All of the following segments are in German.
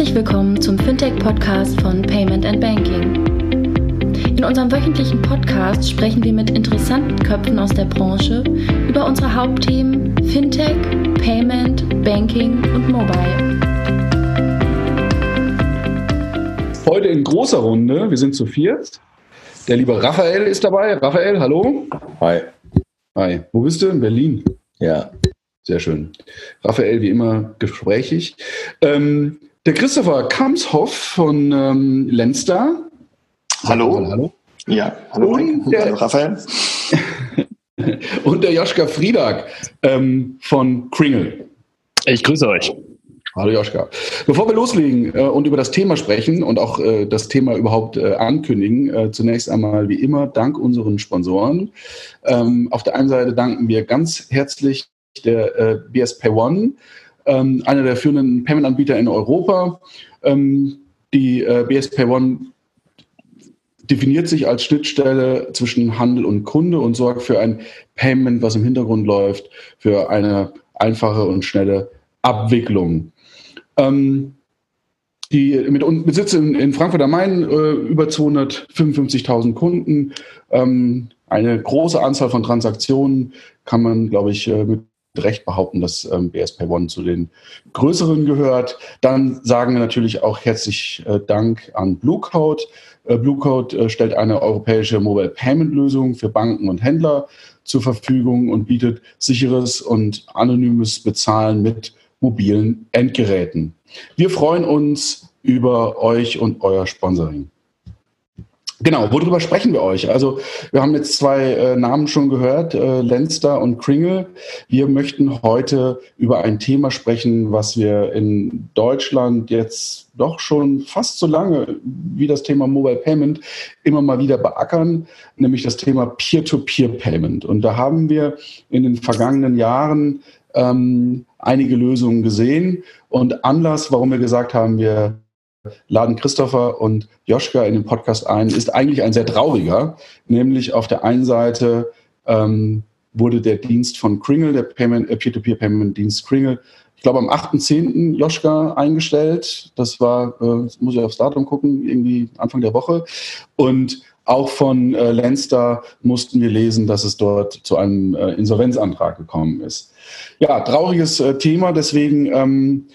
Herzlich willkommen zum Fintech-Podcast von Payment and Banking. In unserem wöchentlichen Podcast sprechen wir mit interessanten Köpfen aus der Branche über unsere Hauptthemen Fintech, Payment, Banking und Mobile. Heute in großer Runde, wir sind zu viert. Der liebe Raphael ist dabei. Raphael, hallo. Hi. Hi. Wo bist du? In Berlin. Ja. Sehr schön. Raphael, wie immer, gesprächig. Ähm, der Christopher Kamshoff von ähm, Lenster. Hallo. Raphael, hallo. Ja, hallo, Und der- hallo Raphael. Und der Joschka Friedag ähm, von Kringle. Ich grüße euch. Hallo Joschka. Bevor wir loslegen äh, und über das Thema sprechen und auch äh, das Thema überhaupt äh, ankündigen, äh, zunächst einmal wie immer Dank unseren Sponsoren. Ähm, auf der einen Seite danken wir ganz herzlich der äh, BS Pay One, ähm, einer der führenden Payment-Anbieter in Europa. Ähm, die äh, BS Pay One definiert sich als Schnittstelle zwischen Handel und Kunde und sorgt für ein Payment, was im Hintergrund läuft, für eine einfache und schnelle Abwicklung. Ähm, die mit, mit Sitz in, in Frankfurt am Main äh, über 255.000 Kunden, ähm, eine große Anzahl von Transaktionen, kann man, glaube ich, äh, mit Recht behaupten, dass ähm, BS Pay One zu den größeren gehört. Dann sagen wir natürlich auch herzlich äh, Dank an Bluecode. Äh, Bluecode äh, stellt eine europäische Mobile Payment Lösung für Banken und Händler zur Verfügung und bietet sicheres und anonymes Bezahlen mit mobilen Endgeräten. Wir freuen uns über euch und euer Sponsoring. Genau, worüber sprechen wir euch? Also wir haben jetzt zwei äh, Namen schon gehört, äh, Lenster und Kringle. Wir möchten heute über ein Thema sprechen, was wir in Deutschland jetzt doch schon fast so lange wie das Thema Mobile Payment immer mal wieder beackern, nämlich das Thema Peer-to-Peer-Payment. Und da haben wir in den vergangenen Jahren ähm, einige Lösungen gesehen. Und Anlass, warum wir gesagt haben, wir laden Christopher und Joschka in den Podcast ein, ist eigentlich ein sehr trauriger. Nämlich auf der einen Seite ähm, wurde der Dienst von Kringle, der äh, Peer-to-Peer-Payment-Dienst Kringle, ich glaube am 8.10. Joschka eingestellt. Das war, äh, muss ich aufs Datum gucken, irgendwie Anfang der Woche. Und auch von äh, Lenster mussten wir lesen, dass es dort zu einem äh, Insolvenzantrag gekommen ist. Ja, trauriges äh, Thema, deswegen ähm,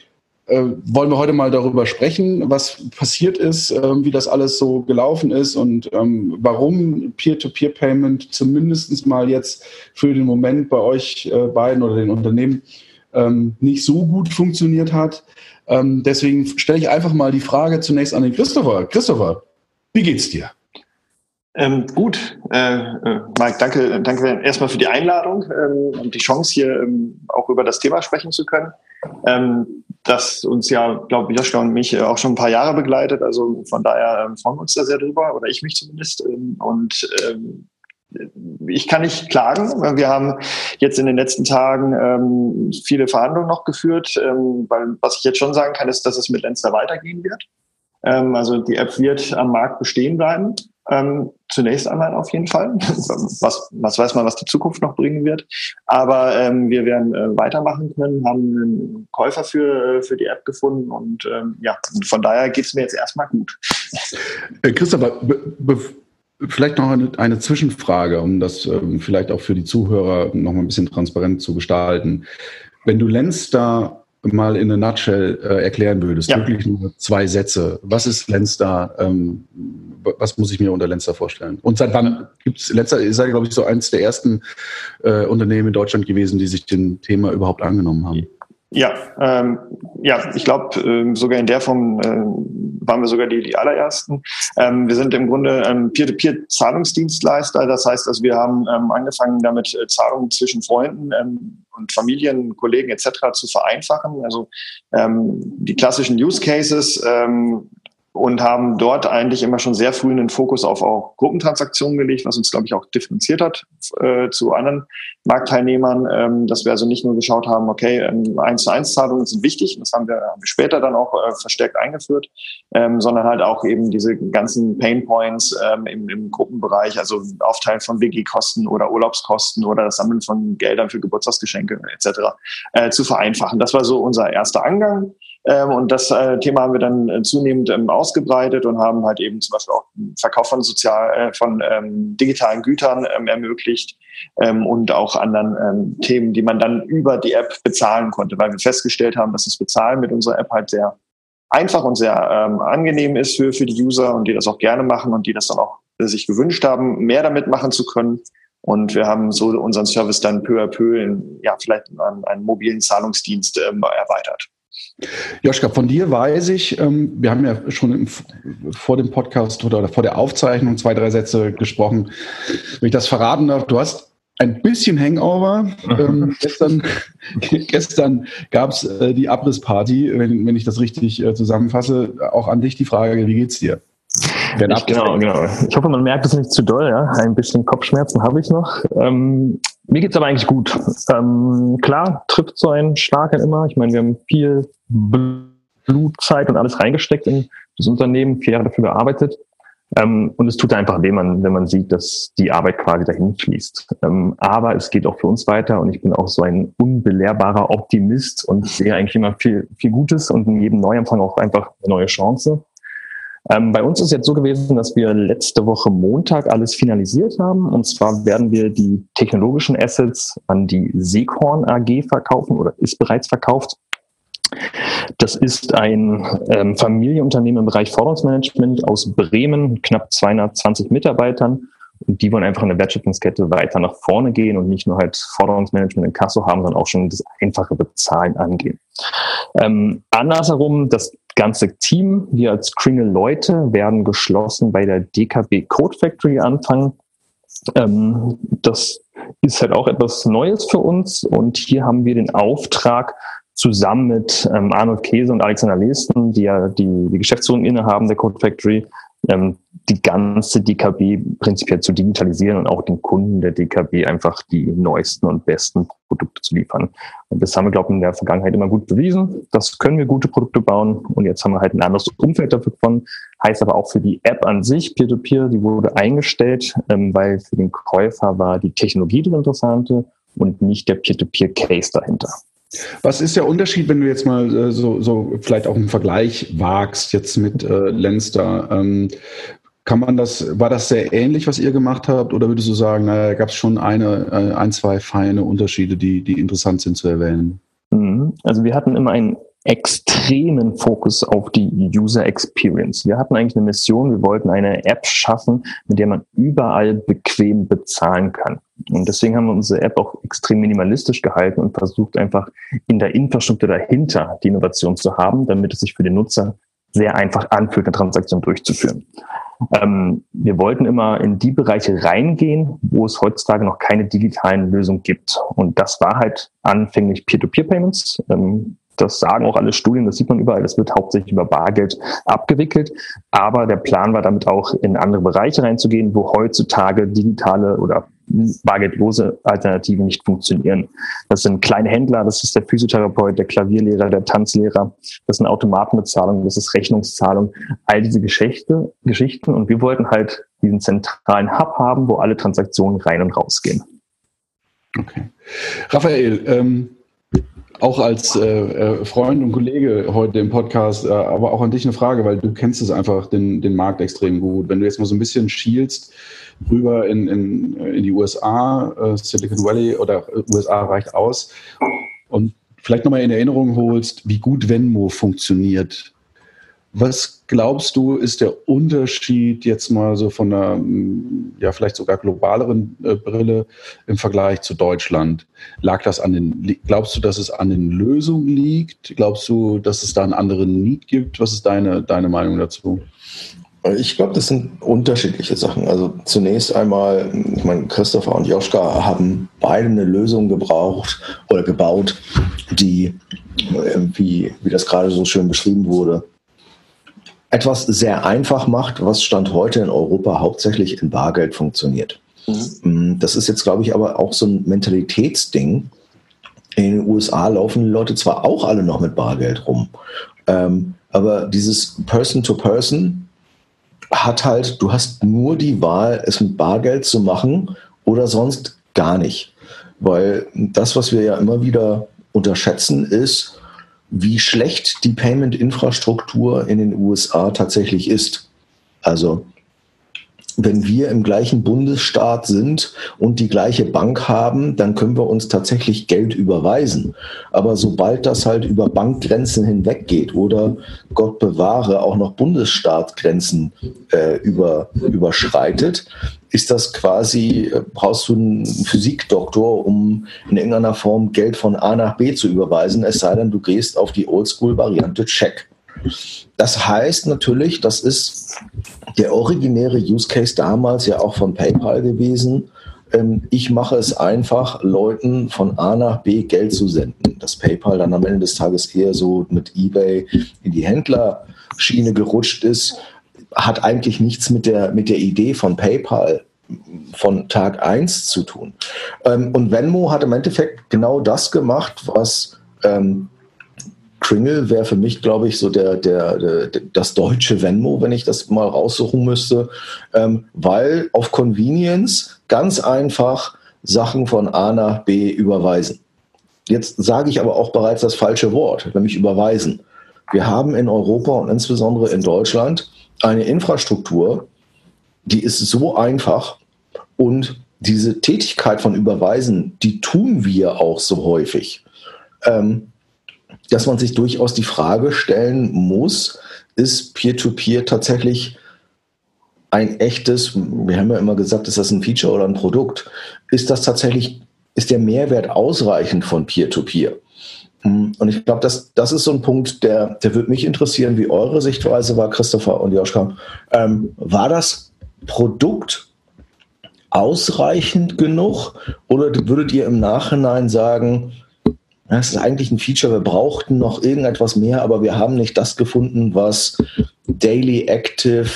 äh, wollen wir heute mal darüber sprechen, was passiert ist, ähm, wie das alles so gelaufen ist und ähm, warum Peer-to-Peer-Payment zumindest mal jetzt für den Moment bei euch äh, beiden oder den Unternehmen ähm, nicht so gut funktioniert hat. Ähm, deswegen stelle ich einfach mal die Frage zunächst an den Christopher. Christopher, wie geht's dir? Ähm, gut, äh, äh, Mike, danke, danke erstmal für die Einladung ähm, und die Chance hier ähm, auch über das Thema sprechen zu können. Das uns ja, glaube ich, Joschka und mich äh, auch schon ein paar Jahre begleitet. Also von daher ähm, freuen wir uns da sehr drüber, oder ich mich zumindest. Ähm, und ähm, ich kann nicht klagen. Wir haben jetzt in den letzten Tagen ähm, viele Verhandlungen noch geführt, ähm, weil was ich jetzt schon sagen kann, ist, dass es mit Lenster weitergehen wird. Also die App wird am Markt bestehen bleiben. Ähm, zunächst einmal auf jeden Fall. Was, was weiß man, was die Zukunft noch bringen wird. Aber ähm, wir werden äh, weitermachen können, haben einen Käufer für, äh, für die App gefunden und ähm, ja, von daher geht's mir jetzt erstmal gut. Äh, Christopher, vielleicht noch eine, eine Zwischenfrage, um das ähm, vielleicht auch für die Zuhörer noch mal ein bisschen transparent zu gestalten. Wenn du Lenster mal in a nutshell äh, erklären würdest, Ja. wirklich nur zwei Sätze. Was ist Lenster? Ähm, was muss ich mir unter Lenster vorstellen? Und seit wann gibt's Lenster? Ihr seid, glaube ich, so eins der ersten äh, Unternehmen in Deutschland gewesen, die sich dem Thema überhaupt angenommen haben. Ja, ähm, ja, ich glaube, ähm, sogar in der Form ähm, waren wir sogar die, die allerersten. Ähm, wir sind im Grunde ähm, Peer-to-Peer-Zahlungsdienstleister. Das heißt, also wir haben ähm, angefangen, damit äh, Zahlungen zwischen Freunden ähm, und Familien, Kollegen etc. zu vereinfachen. Also ähm, die klassischen Use Cases ähm, und haben dort eigentlich immer schon sehr früh einen Fokus auf auch Gruppentransaktionen gelegt, was uns, glaube ich, auch differenziert hat äh, zu anderen Marktteilnehmern, ähm, dass wir also nicht nur geschaut haben, okay, ähm, eins zu eins Zahlungen sind wichtig, das haben wir, haben wir später dann auch äh, verstärkt eingeführt, ähm, sondern halt auch eben diese ganzen Pain Points ähm, im, im Gruppenbereich, also Aufteilen von WG-Kosten oder Urlaubskosten oder das Sammeln von Geldern für Geburtstagsgeschenke etc. Äh, zu vereinfachen. Das war so unser erster Angang. Ähm, und das äh, Thema haben wir dann äh, zunehmend ähm, ausgebreitet und haben halt eben zum Beispiel auch den Verkauf von sozial, äh, von ähm, digitalen Gütern ermöglicht und auch anderen Themen, die man dann über die App bezahlen konnte, weil wir festgestellt haben, dass das Bezahlen mit unserer App halt sehr einfach und sehr angenehm ist für, für die User und die das auch gerne machen und die das dann auch sich gewünscht haben, mehr damit machen zu können. Und wir haben so unseren Service dann peu à peu in, ja, vielleicht an einen mobilen Zahlungsdienst ähm, erweitert. Joschka, von dir weiß ich, ähm, wir haben ja schon im, vor dem Podcast oder vor der Aufzeichnung zwei, drei Sätze gesprochen. Wenn ich das verraten darf, du hast ein bisschen Hangover. Ähm, gestern gestern gab es äh, die Abrissparty, wenn, wenn ich das richtig äh, zusammenfasse. Auch an dich die Frage, wie geht's dir? Ich, genau, genau. Ich hoffe, man merkt es nicht zu doll. Ja? Ein bisschen Kopfschmerzen habe ich noch. Ähm, mir geht's aber eigentlich gut. Ähm, klar, trifft so ein Schlag halt immer. Ich meine, wir haben viel Blutzeit und alles reingesteckt in das Unternehmen, vier Jahre dafür gearbeitet. Ähm, und es tut einfach weh, man, wenn man sieht, dass die Arbeit quasi dahin fließt. Ähm, aber es geht auch für uns weiter und ich bin auch so ein unbelehrbarer Optimist und sehe eigentlich immer viel, viel Gutes und in jedem Neuanfang auch einfach eine neue Chance. Ähm, bei uns ist jetzt so gewesen, dass wir letzte Woche Montag alles finalisiert haben. Und zwar werden wir die technologischen Assets an die Seekorn AG verkaufen oder ist bereits verkauft. Das ist ein ähm, Familienunternehmen im Bereich Forderungsmanagement aus Bremen, knapp 220 Mitarbeitern. Und die wollen einfach in der Wertschöpfungskette weiter nach vorne gehen und nicht nur halt Forderungsmanagement in Kasso haben, sondern auch schon das einfache Bezahlen angehen. Ähm, andersherum, das ganze Team, wir als Kringle Leute werden geschlossen bei der DKB Code Factory anfangen. Ähm, das ist halt auch etwas Neues für uns und hier haben wir den Auftrag, zusammen mit ähm, Arnold Käse und Alexander Lesten, die ja die, die Geschäftsführung innehaben der Code Factory, ähm, die ganze DKB prinzipiell zu digitalisieren und auch den Kunden der DKB einfach die neuesten und besten Produkte zu liefern. Und das haben wir, glaube ich, in der Vergangenheit immer gut bewiesen. Das können wir gute Produkte bauen und jetzt haben wir halt ein anderes Umfeld dafür gefunden. Heißt aber auch für die App an sich, Peer-to-Peer, -Peer, die wurde eingestellt, ähm, weil für den Käufer war die Technologie das Interessante und nicht der Peer-to-Peer-Case dahinter. Was ist der Unterschied, wenn du jetzt mal äh, so, so vielleicht auch einen Vergleich wagst jetzt mit äh, Lenster? Ähm, kann man das, war das sehr ähnlich, was ihr gemacht habt, oder würdest du sagen, naja, gab es schon eine, äh, ein, zwei feine Unterschiede, die, die interessant sind zu erwähnen? Mhm. Also wir hatten immer einen extremen Fokus auf die User Experience. Wir hatten eigentlich eine Mission, wir wollten eine App schaffen, mit der man überall bequem bezahlen kann. Und deswegen haben wir unsere App auch extrem minimalistisch gehalten und versucht einfach in der Infrastruktur dahinter die Innovation zu haben, damit es sich für den Nutzer sehr einfach anfühlt, eine Transaktion durchzuführen. Ähm, wir wollten immer in die Bereiche reingehen, wo es heutzutage noch keine digitalen Lösungen gibt. Und das war halt anfänglich Peer-to-Peer-Payments. Ähm, das sagen auch alle Studien, das sieht man überall, das wird hauptsächlich über Bargeld abgewickelt. Aber der Plan war damit auch in andere Bereiche reinzugehen, wo heutzutage digitale oder bargeldlose Alternativen nicht funktionieren. Das sind kleine Händler, das ist der Physiotherapeut, der Klavierlehrer, der Tanzlehrer, das sind Automatenbezahlung, das ist Rechnungszahlung, all diese Geschichte, Geschichten. Und wir wollten halt diesen zentralen Hub haben, wo alle Transaktionen rein und raus gehen. Okay. Raphael, ähm, auch als äh, äh, Freund und Kollege heute im Podcast, äh, aber auch an dich eine Frage, weil du kennst es einfach, den, den Markt extrem gut. Wenn du jetzt mal so ein bisschen schielst rüber in, in, in die USA, äh, Silicon Valley oder USA reicht aus und vielleicht nochmal in Erinnerung holst, wie gut Venmo funktioniert was glaubst du, ist der Unterschied jetzt mal so von einer, ja, vielleicht sogar globaleren äh, Brille im Vergleich zu Deutschland? Lag das an den, glaubst du, dass es an den Lösungen liegt? Glaubst du, dass es da einen anderen Need gibt? Was ist deine, deine Meinung dazu? Ich glaube, das sind unterschiedliche Sachen. Also zunächst einmal, ich meine, Christopher und Joschka haben beide eine Lösung gebraucht oder gebaut, die, wie, wie das gerade so schön beschrieben wurde, etwas sehr einfach macht, was Stand heute in Europa hauptsächlich in Bargeld funktioniert. Mhm. Mm, das ist jetzt, glaube ich, aber auch so ein Mentalitätsding. In den USA laufen die Leute zwar auch alle noch mit Bargeld rum, ähm, aber dieses Person-to-Person hat halt, du hast nur die Wahl, es mit Bargeld zu machen oder sonst gar nicht. Weil das, was wir ja immer wieder unterschätzen, ist, wie schlecht die Payment-Infrastruktur in den USA tatsächlich ist. Also wenn wir im gleichen Bundesstaat sind und die gleiche Bank haben, dann können wir uns tatsächlich Geld überweisen. Aber sobald das halt über Bankgrenzen hinweg geht oder Gott bewahre auch noch Bundesstaatgrenzen äh, über, überschreitet, ist das quasi, äh, brauchst du einen Physikdoktor, um in irgendeiner Form Geld von A nach B zu überweisen, es sei denn, du gehst auf die Oldschool-Variante Check. Das heißt natürlich, das ist der originäre Use Case damals ja auch von PayPal gewesen. Ähm, ich mache es einfach, Leuten von A nach B Geld zu senden. Dass PayPal dann am Ende des Tages eher so mit eBay in die Händlerschiene gerutscht ist, hat eigentlich nichts mit der, mit der Idee von PayPal von Tag 1 zu tun. Ähm, und Venmo hat im Endeffekt genau das gemacht, was ähm, Kringle wäre für mich, glaube ich, so der, der, der, das deutsche Venmo, wenn ich das mal raussuchen müsste, ähm, weil auf Convenience ganz einfach Sachen von A nach B überweisen. Jetzt sage ich aber auch bereits das falsche Wort, nämlich überweisen. Wir haben in Europa und insbesondere in Deutschland eine Infrastruktur, die ist so einfach und diese Tätigkeit von Überweisen, die tun wir auch so häufig. Ähm, dass man sich durchaus die Frage stellen muss, ist Peer-to-Peer -Peer tatsächlich ein echtes, wir haben ja immer gesagt, ist das ein Feature oder ein Produkt, ist das tatsächlich, ist der Mehrwert ausreichend von Peer-to-Peer? -Peer? Hm, und ich glaube, das, das ist so ein Punkt, der, der würde mich interessieren, wie eure Sichtweise war, Christopher und Joschka. Ähm, war das Produkt ausreichend genug oder würdet ihr im Nachhinein sagen, das ist eigentlich ein Feature, wir brauchten noch irgendetwas mehr, aber wir haben nicht das gefunden, was Daily Active,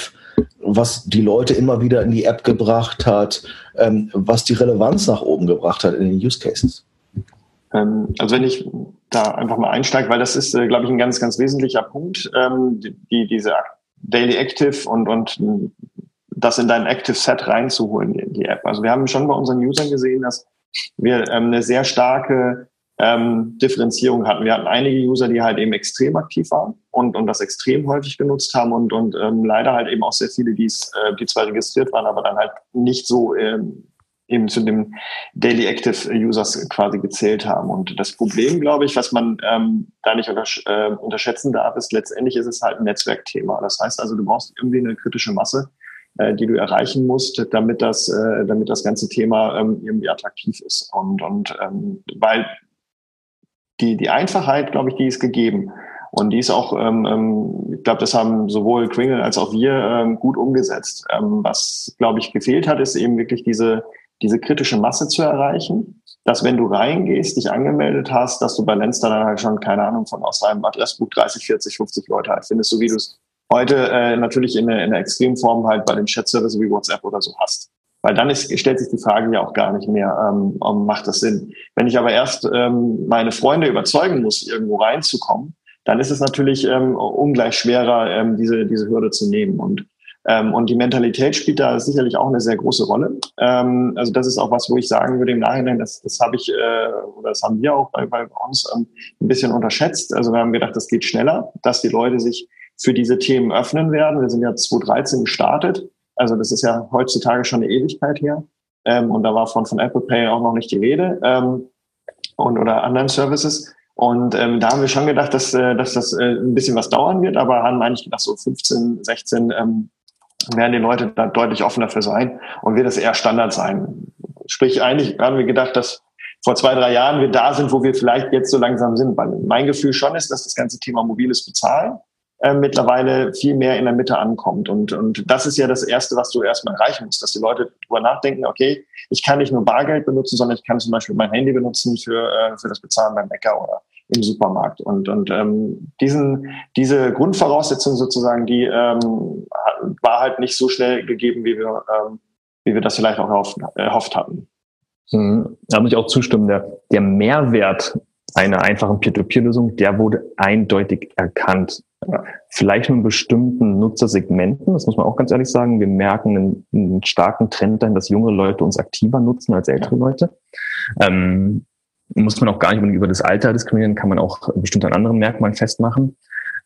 was die Leute immer wieder in die App gebracht hat, ähm, was die Relevanz nach oben gebracht hat in den Use Cases. Ähm, also wenn ich da einfach mal einsteige, weil das ist, äh, glaube ich, ein ganz, ganz wesentlicher Punkt, ähm, die, diese Daily Active und, und das in dein Active Set reinzuholen in die App. Also wir haben schon bei unseren Usern gesehen, dass wir ähm, eine sehr starke ähm, Differenzierung hatten. Wir hatten einige User, die halt eben extrem aktiv waren und, und das extrem häufig genutzt haben und, und ähm, leider halt eben auch sehr viele, die's, äh, die zwar registriert waren, aber dann halt nicht so ähm, eben zu dem Daily Active Users quasi gezählt haben. Und das Problem, glaube ich, was man ähm, da nicht untersch äh, unterschätzen darf, ist letztendlich ist es halt ein Netzwerkthema. Das heißt also, du brauchst irgendwie eine kritische Masse, äh, die du erreichen musst, damit das, äh, damit das ganze Thema ähm, irgendwie attraktiv ist. Und, und ähm, weil die, die Einfachheit, glaube ich, die ist gegeben. Und die ist auch, ähm, ähm, ich glaube, das haben sowohl Kringle als auch wir ähm, gut umgesetzt. Ähm, was, glaube ich, gefehlt hat, ist eben wirklich diese, diese kritische Masse zu erreichen, dass wenn du reingehst, dich angemeldet hast, dass du bei Lenster dann halt schon, keine Ahnung, von aus deinem Adressbuch 30, 40, 50 Leute halt findest, so wie du es heute äh, natürlich in der, in der Extremform halt bei den Chat-Services wie WhatsApp oder so hast. Weil dann ist, stellt sich die Frage ja auch gar nicht mehr, ähm, macht das Sinn. Wenn ich aber erst ähm, meine Freunde überzeugen muss, irgendwo reinzukommen, dann ist es natürlich ähm, ungleich schwerer, ähm, diese, diese Hürde zu nehmen. Und, ähm, und die Mentalität spielt da sicherlich auch eine sehr große Rolle. Ähm, also das ist auch was, wo ich sagen würde im Nachhinein, das, das habe ich, äh, oder das haben wir auch bei, bei uns ähm, ein bisschen unterschätzt. Also wir haben gedacht, das geht schneller, dass die Leute sich für diese Themen öffnen werden. Wir sind ja 2013 gestartet also das ist ja heutzutage schon eine Ewigkeit her. Ähm, und da war von, von Apple Pay auch noch nicht die Rede ähm, und oder anderen Services. Und ähm, da haben wir schon gedacht, dass, äh, dass das äh, ein bisschen was dauern wird, aber haben eigentlich gedacht, so 15, 16 ähm, werden die Leute da deutlich offener für sein und wird es eher Standard sein. Sprich, eigentlich haben wir gedacht, dass vor zwei, drei Jahren wir da sind, wo wir vielleicht jetzt so langsam sind. Weil mein Gefühl schon ist, dass das ganze Thema mobiles Bezahlen äh, mittlerweile viel mehr in der Mitte ankommt. Und, und das ist ja das Erste, was du erstmal erreichen musst, dass die Leute darüber nachdenken, okay, ich kann nicht nur Bargeld benutzen, sondern ich kann zum Beispiel mein Handy benutzen für, äh, für das Bezahlen beim Bäcker oder im Supermarkt. Und, und ähm, diesen, diese Grundvoraussetzung sozusagen, die ähm, war halt nicht so schnell gegeben, wie wir, ähm, wie wir das vielleicht auch erhofft, erhofft hatten. Mhm. Da muss ich auch zustimmen. Der, der Mehrwert einer einfachen Peer-to-Peer-Lösung, der wurde eindeutig erkannt. Vielleicht nur in bestimmten Nutzersegmenten, das muss man auch ganz ehrlich sagen. Wir merken einen, einen starken Trend dahin, dass junge Leute uns aktiver nutzen als ältere Leute. Ähm, muss man auch gar nicht über das Alter diskriminieren, kann man auch bestimmt an anderen Merkmalen festmachen.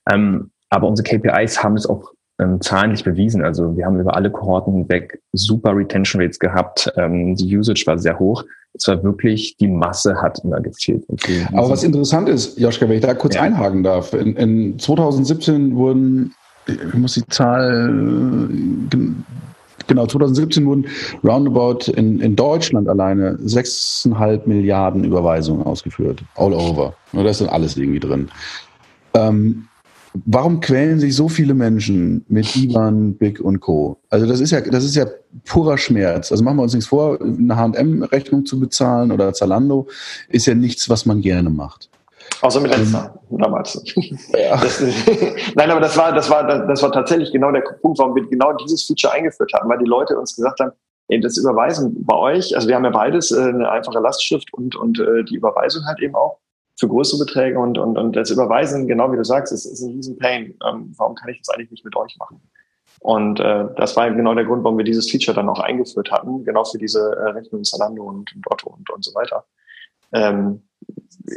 Ähm, aber unsere KPIs haben es auch ähm, zahlenlich bewiesen. Also wir haben über alle Kohorten hinweg super Retention Rates gehabt. Ähm, die Usage war sehr hoch. Es war wirklich, die Masse hat immer gefehlt. Aber was interessant ist, Joschka, wenn ich da kurz ja. einhaken darf, in, in 2017 wurden, ich muss die Zahl, äh, genau, 2017 wurden roundabout in, in Deutschland alleine 6,5 Milliarden Überweisungen ausgeführt. All over. Da ist dann alles irgendwie drin. Ähm, Warum quälen sich so viele Menschen mit Ivan, Big und Co? Also das ist ja, das ist ja purer Schmerz. Also machen wir uns nichts vor, eine H&M-Rechnung zu bezahlen oder Zalando ist ja nichts, was man gerne macht. Außer mit letzter ähm, damals. Ja. Das, nein, aber das war, das war, das war tatsächlich genau der Punkt, warum wir genau dieses Feature eingeführt haben, weil die Leute uns gesagt haben, ey, das Überweisen bei euch, also wir haben ja beides, äh, eine einfache Lastschrift und, und äh, die Überweisung halt eben auch für größere Beträge und, und, und das Überweisen, genau wie du sagst, ist, ist ein riesen Pain. Ähm, warum kann ich das eigentlich nicht mit euch machen? Und äh, das war genau der Grund, warum wir dieses Feature dann auch eingeführt hatten, genau für diese äh, Rechnungen Zalando und, und Otto und, und so weiter. Ähm,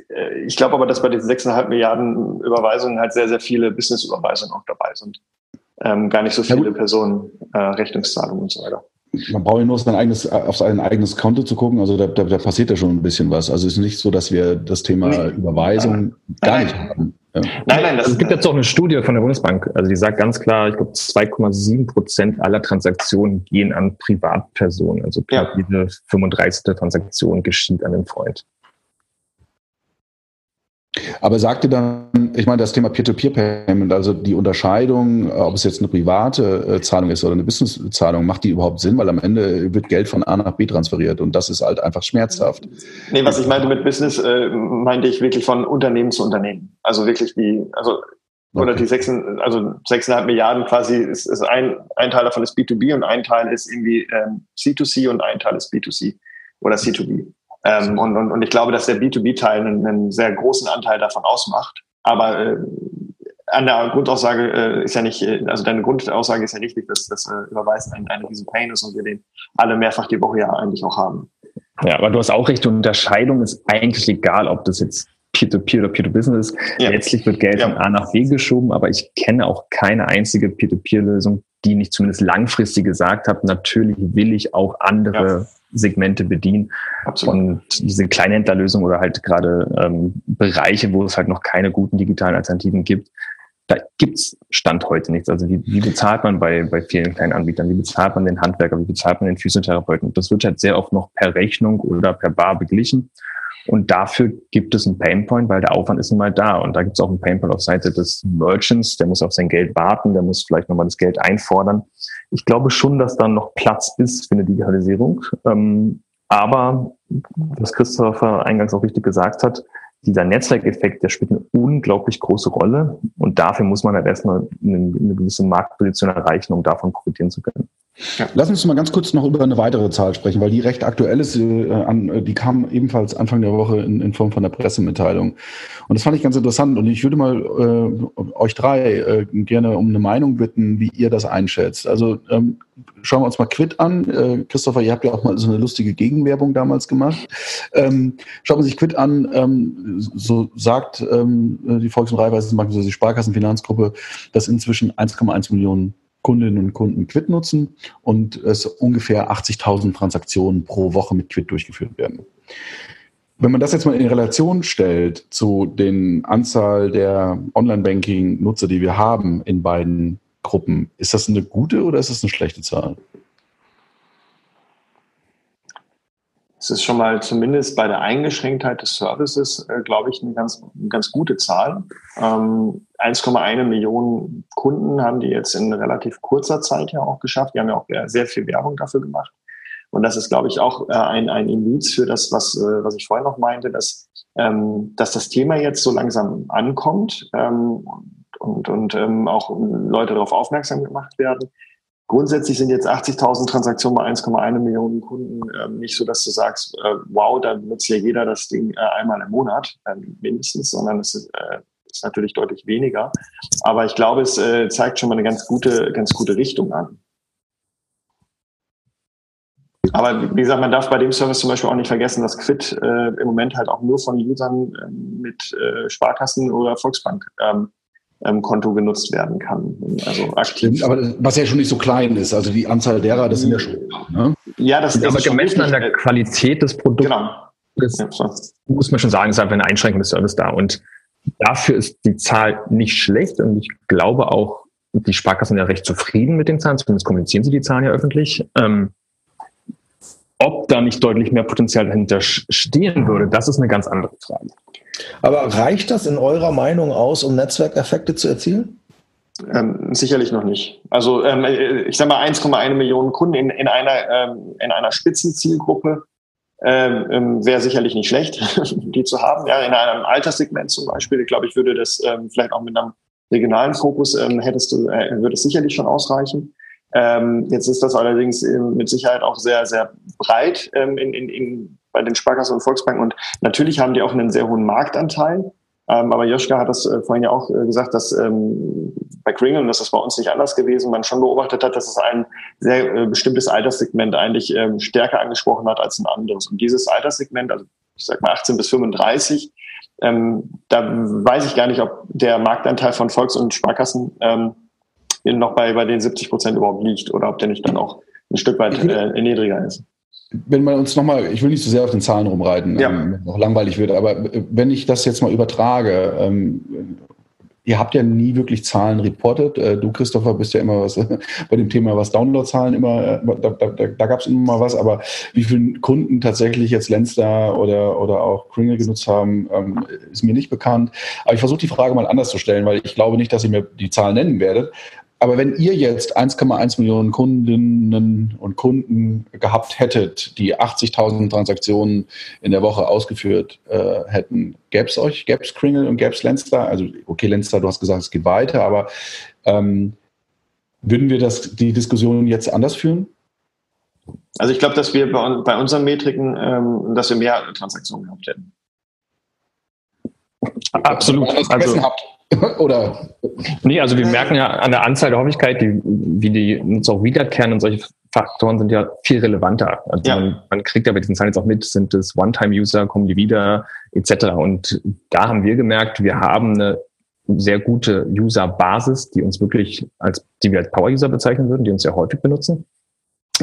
äh, ich glaube aber, dass bei diesen 6,5 Milliarden Überweisungen halt sehr, sehr viele Business-Überweisungen auch dabei sind. Ähm, gar nicht so viele Personen, äh, Rechnungszahlungen und so weiter man braucht ja nur sein eigenes, auf sein eigenes Konto zu gucken. Also da, da, da passiert ja schon ein bisschen was. Also es ist nicht so, dass wir das Thema nee. Überweisung gar nicht haben. Ja. Nein, nein, das, also es gibt jetzt auch eine Studie von der Bundesbank. Also die sagt ganz klar, ich glaube 2,7 Prozent aller Transaktionen gehen an Privatpersonen. Also ja. jede 35. Transaktion geschieht an den Freund. Aber sagt ihr dann, ich meine, das Thema Peer-to-Peer-Payment, also die Unterscheidung, ob es jetzt eine private äh, Zahlung ist oder eine Business-Zahlung, macht die überhaupt Sinn? Weil am Ende wird Geld von A nach B transferiert und das ist halt einfach schmerzhaft. Nee, was ich meinte mit Business, äh, meinte ich wirklich von Unternehmen zu Unternehmen. Also wirklich wie, also oder okay. die sechs, also sechseinhalb Milliarden quasi ist, ist ein, ein Teil davon ist B2B und ein Teil ist irgendwie ähm, C2C und ein Teil ist B2C oder C2B. Ähm, und, und, und ich glaube, dass der B2B-Teil einen, einen sehr großen Anteil davon ausmacht. Aber äh, an der Grundaussage äh, ist ja nicht, äh, also deine Grundaussage ist ja richtig, dass das äh, Überweisen ein, ein riesen Pain ist und wir den alle mehrfach die Woche ja eigentlich auch haben. Ja, aber du hast auch recht, die Unterscheidung ist eigentlich egal, ob das jetzt Peer-to-Peer -Peer oder Peer-to-Business. Ja. Letztlich wird Geld ja. von A nach B geschoben, aber ich kenne auch keine einzige Peer-to-Peer-Lösung, die nicht zumindest langfristig gesagt hat, natürlich will ich auch andere ja. Segmente bedienen. Absolut. Und diese Kleinhändlerlösung oder halt gerade ähm, Bereiche, wo es halt noch keine guten digitalen Alternativen gibt, da gibt's Stand heute nichts. Also wie, wie bezahlt man bei, bei vielen kleinen Anbietern? Wie bezahlt man den Handwerker? Wie bezahlt man den Physiotherapeuten? Das wird halt sehr oft noch per Rechnung oder per Bar beglichen. Und dafür gibt es einen Painpoint, weil der Aufwand ist nun mal da. Und da gibt es auch einen Painpoint auf Seite des Merchants, der muss auf sein Geld warten, der muss vielleicht nochmal das Geld einfordern. Ich glaube schon, dass da noch Platz ist für eine Digitalisierung. Ähm, aber, was Christopher eingangs auch richtig gesagt hat, dieser Netzwerkeffekt, der spielt eine unglaublich große Rolle. Und dafür muss man halt erstmal eine, eine gewisse Marktposition erreichen, um davon profitieren zu können. Ja. Lass uns mal ganz kurz noch über eine weitere Zahl sprechen, weil die recht aktuell ist. Äh, an, die kam ebenfalls Anfang der Woche in, in, Form von der Pressemitteilung. Und das fand ich ganz interessant. Und ich würde mal äh, euch drei äh, gerne um eine Meinung bitten, wie ihr das einschätzt. Also ähm, schauen wir uns mal Quid an. Äh, Christopher, ihr habt ja auch mal so eine lustige Gegenwerbung damals gemacht. Ähm, schaut man sich Quid an, ähm, so sagt ähm, die Volks- und also die Sparkassenfinanzgruppe, dass inzwischen 1,1 Millionen Kundinnen und Kunden Quid nutzen und es ungefähr 80.000 Transaktionen pro Woche mit Quid durchgeführt werden. Wenn man das jetzt mal in Relation stellt zu den Anzahl der Online-Banking-Nutzer, die wir haben in beiden Gruppen, ist das eine gute oder ist das eine schlechte Zahl? Es ist schon mal zumindest bei der Eingeschränktheit des Services, äh, glaube ich, eine ganz, eine ganz gute Zahl. Ähm, 1,1 Millionen Kunden haben die jetzt in relativ kurzer Zeit ja auch geschafft. Die haben ja auch sehr viel Werbung dafür gemacht. Und das ist, glaube ich, auch äh, ein, ein Indiz für das, was, äh, was ich vorhin noch meinte, dass, ähm, dass das Thema jetzt so langsam ankommt ähm, und, und ähm, auch Leute darauf aufmerksam gemacht werden. Grundsätzlich sind jetzt 80.000 Transaktionen bei 1,1 Millionen Kunden ähm, nicht so, dass du sagst, äh, wow, da nutzt ja jeder das Ding äh, einmal im Monat äh, mindestens, sondern es ist, äh, ist natürlich deutlich weniger. Aber ich glaube, es äh, zeigt schon mal eine ganz gute, ganz gute Richtung an. Aber wie gesagt, man darf bei dem Service zum Beispiel auch nicht vergessen, dass Quid äh, im Moment halt auch nur von Usern äh, mit äh, Sparkassen oder Volksbank ähm, ähm, Konto genutzt werden kann. Also aktiv. Aber was ja schon nicht so klein ist, also die Anzahl derer, das sind ja schon. Ne? Ja, das, das aber gemessen an der Qualität des Produkts. Genau. Das ja, so. muss man schon sagen, ist einfach eine Einschränkung des Service da. Und dafür ist die Zahl nicht schlecht und ich glaube auch, die Sparkassen sind ja recht zufrieden mit den Zahlen, zumindest kommunizieren sie die Zahlen ja öffentlich. Ähm, ob da nicht deutlich mehr Potenzial dahinter stehen würde, das ist eine ganz andere Frage. Aber reicht das in eurer Meinung aus, um Netzwerkeffekte zu erzielen? Ähm, sicherlich noch nicht. Also ähm, äh, ich sage mal 1,1 Millionen Kunden in, in einer ähm, in einer Spitzenzielgruppe ähm, ähm, wäre sicherlich nicht schlecht, die zu haben. Ja, in einem Alterssegment zum Beispiel, glaube ich, würde das ähm, vielleicht auch mit einem regionalen Fokus ähm, hättest du, äh, würde es sicherlich schon ausreichen. Ähm, jetzt ist das allerdings ähm, mit Sicherheit auch sehr, sehr breit ähm, in, in, in, bei den Sparkassen und Volksbanken und natürlich haben die auch einen sehr hohen Marktanteil. Ähm, aber Joschka hat das äh, vorhin ja auch äh, gesagt, dass ähm, bei Kringle, und das ist bei uns nicht anders gewesen, man schon beobachtet hat, dass es ein sehr äh, bestimmtes Alterssegment eigentlich ähm, stärker angesprochen hat als ein anderes. Und dieses Alterssegment, also ich sag mal 18 bis 35, ähm, da weiß ich gar nicht, ob der Marktanteil von Volks- und Sparkassen ähm, noch bei, bei den 70 Prozent überhaupt liegt oder ob der nicht dann auch ein Stück weit äh, niedriger ist. Wenn man uns nochmal, ich will nicht so sehr auf den Zahlen rumreiten, ja. ähm, noch langweilig wird, aber wenn ich das jetzt mal übertrage, ähm, ihr habt ja nie wirklich Zahlen reportet. Äh, du, Christopher, bist ja immer was bei dem Thema, was Downloadzahlen immer, äh, da, da, da gab es immer mal was, aber wie viele Kunden tatsächlich jetzt Lenster oder, oder auch Kringle genutzt haben, ähm, ist mir nicht bekannt. Aber ich versuche die Frage mal anders zu stellen, weil ich glaube nicht, dass ihr mir die Zahlen nennen werdet. Aber wenn ihr jetzt 1,1 Millionen Kundinnen und Kunden gehabt hättet, die 80.000 Transaktionen in der Woche ausgeführt äh, hätten, gäbe es euch, gäbe es Kringle und gäbe es Lenster? Also, okay, Lenster, du hast gesagt, es geht weiter, aber ähm, würden wir das, die Diskussion jetzt anders führen? Also ich glaube, dass wir bei, bei unseren Metriken, ähm, dass wir mehr Transaktionen gehabt hätten. Absolut. Also, habt. Oder? Nee, also wir merken ja an der Anzahl der Häufigkeit, die, wie die Nutzer auch wiederkehren und solche Faktoren sind ja viel relevanter. Also ja. man, man, kriegt ja bei diesen Zahlen jetzt auch mit, sind es One-Time-User, kommen die wieder, etc. Und da haben wir gemerkt, wir haben eine sehr gute User-Basis, die uns wirklich als, die wir als Power-User bezeichnen würden, die uns sehr häufig benutzen.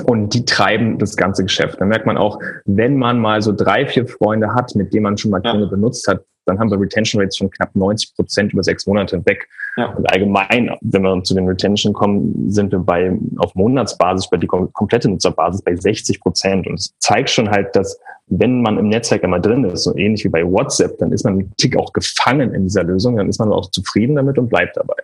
Und die treiben das ganze Geschäft. Da merkt man auch, wenn man mal so drei, vier Freunde hat, mit denen man schon mal ja. benutzt hat, dann haben wir Retention Rates von knapp 90 Prozent über sechs Monate hinweg. Ja. Und allgemein, wenn wir zu den Retention kommen, sind wir bei, auf Monatsbasis, bei die komplette Nutzerbasis bei 60 Prozent. Und es zeigt schon halt, dass wenn man im Netzwerk einmal drin ist, so ähnlich wie bei WhatsApp, dann ist man einen Tick auch gefangen in dieser Lösung, dann ist man auch zufrieden damit und bleibt dabei.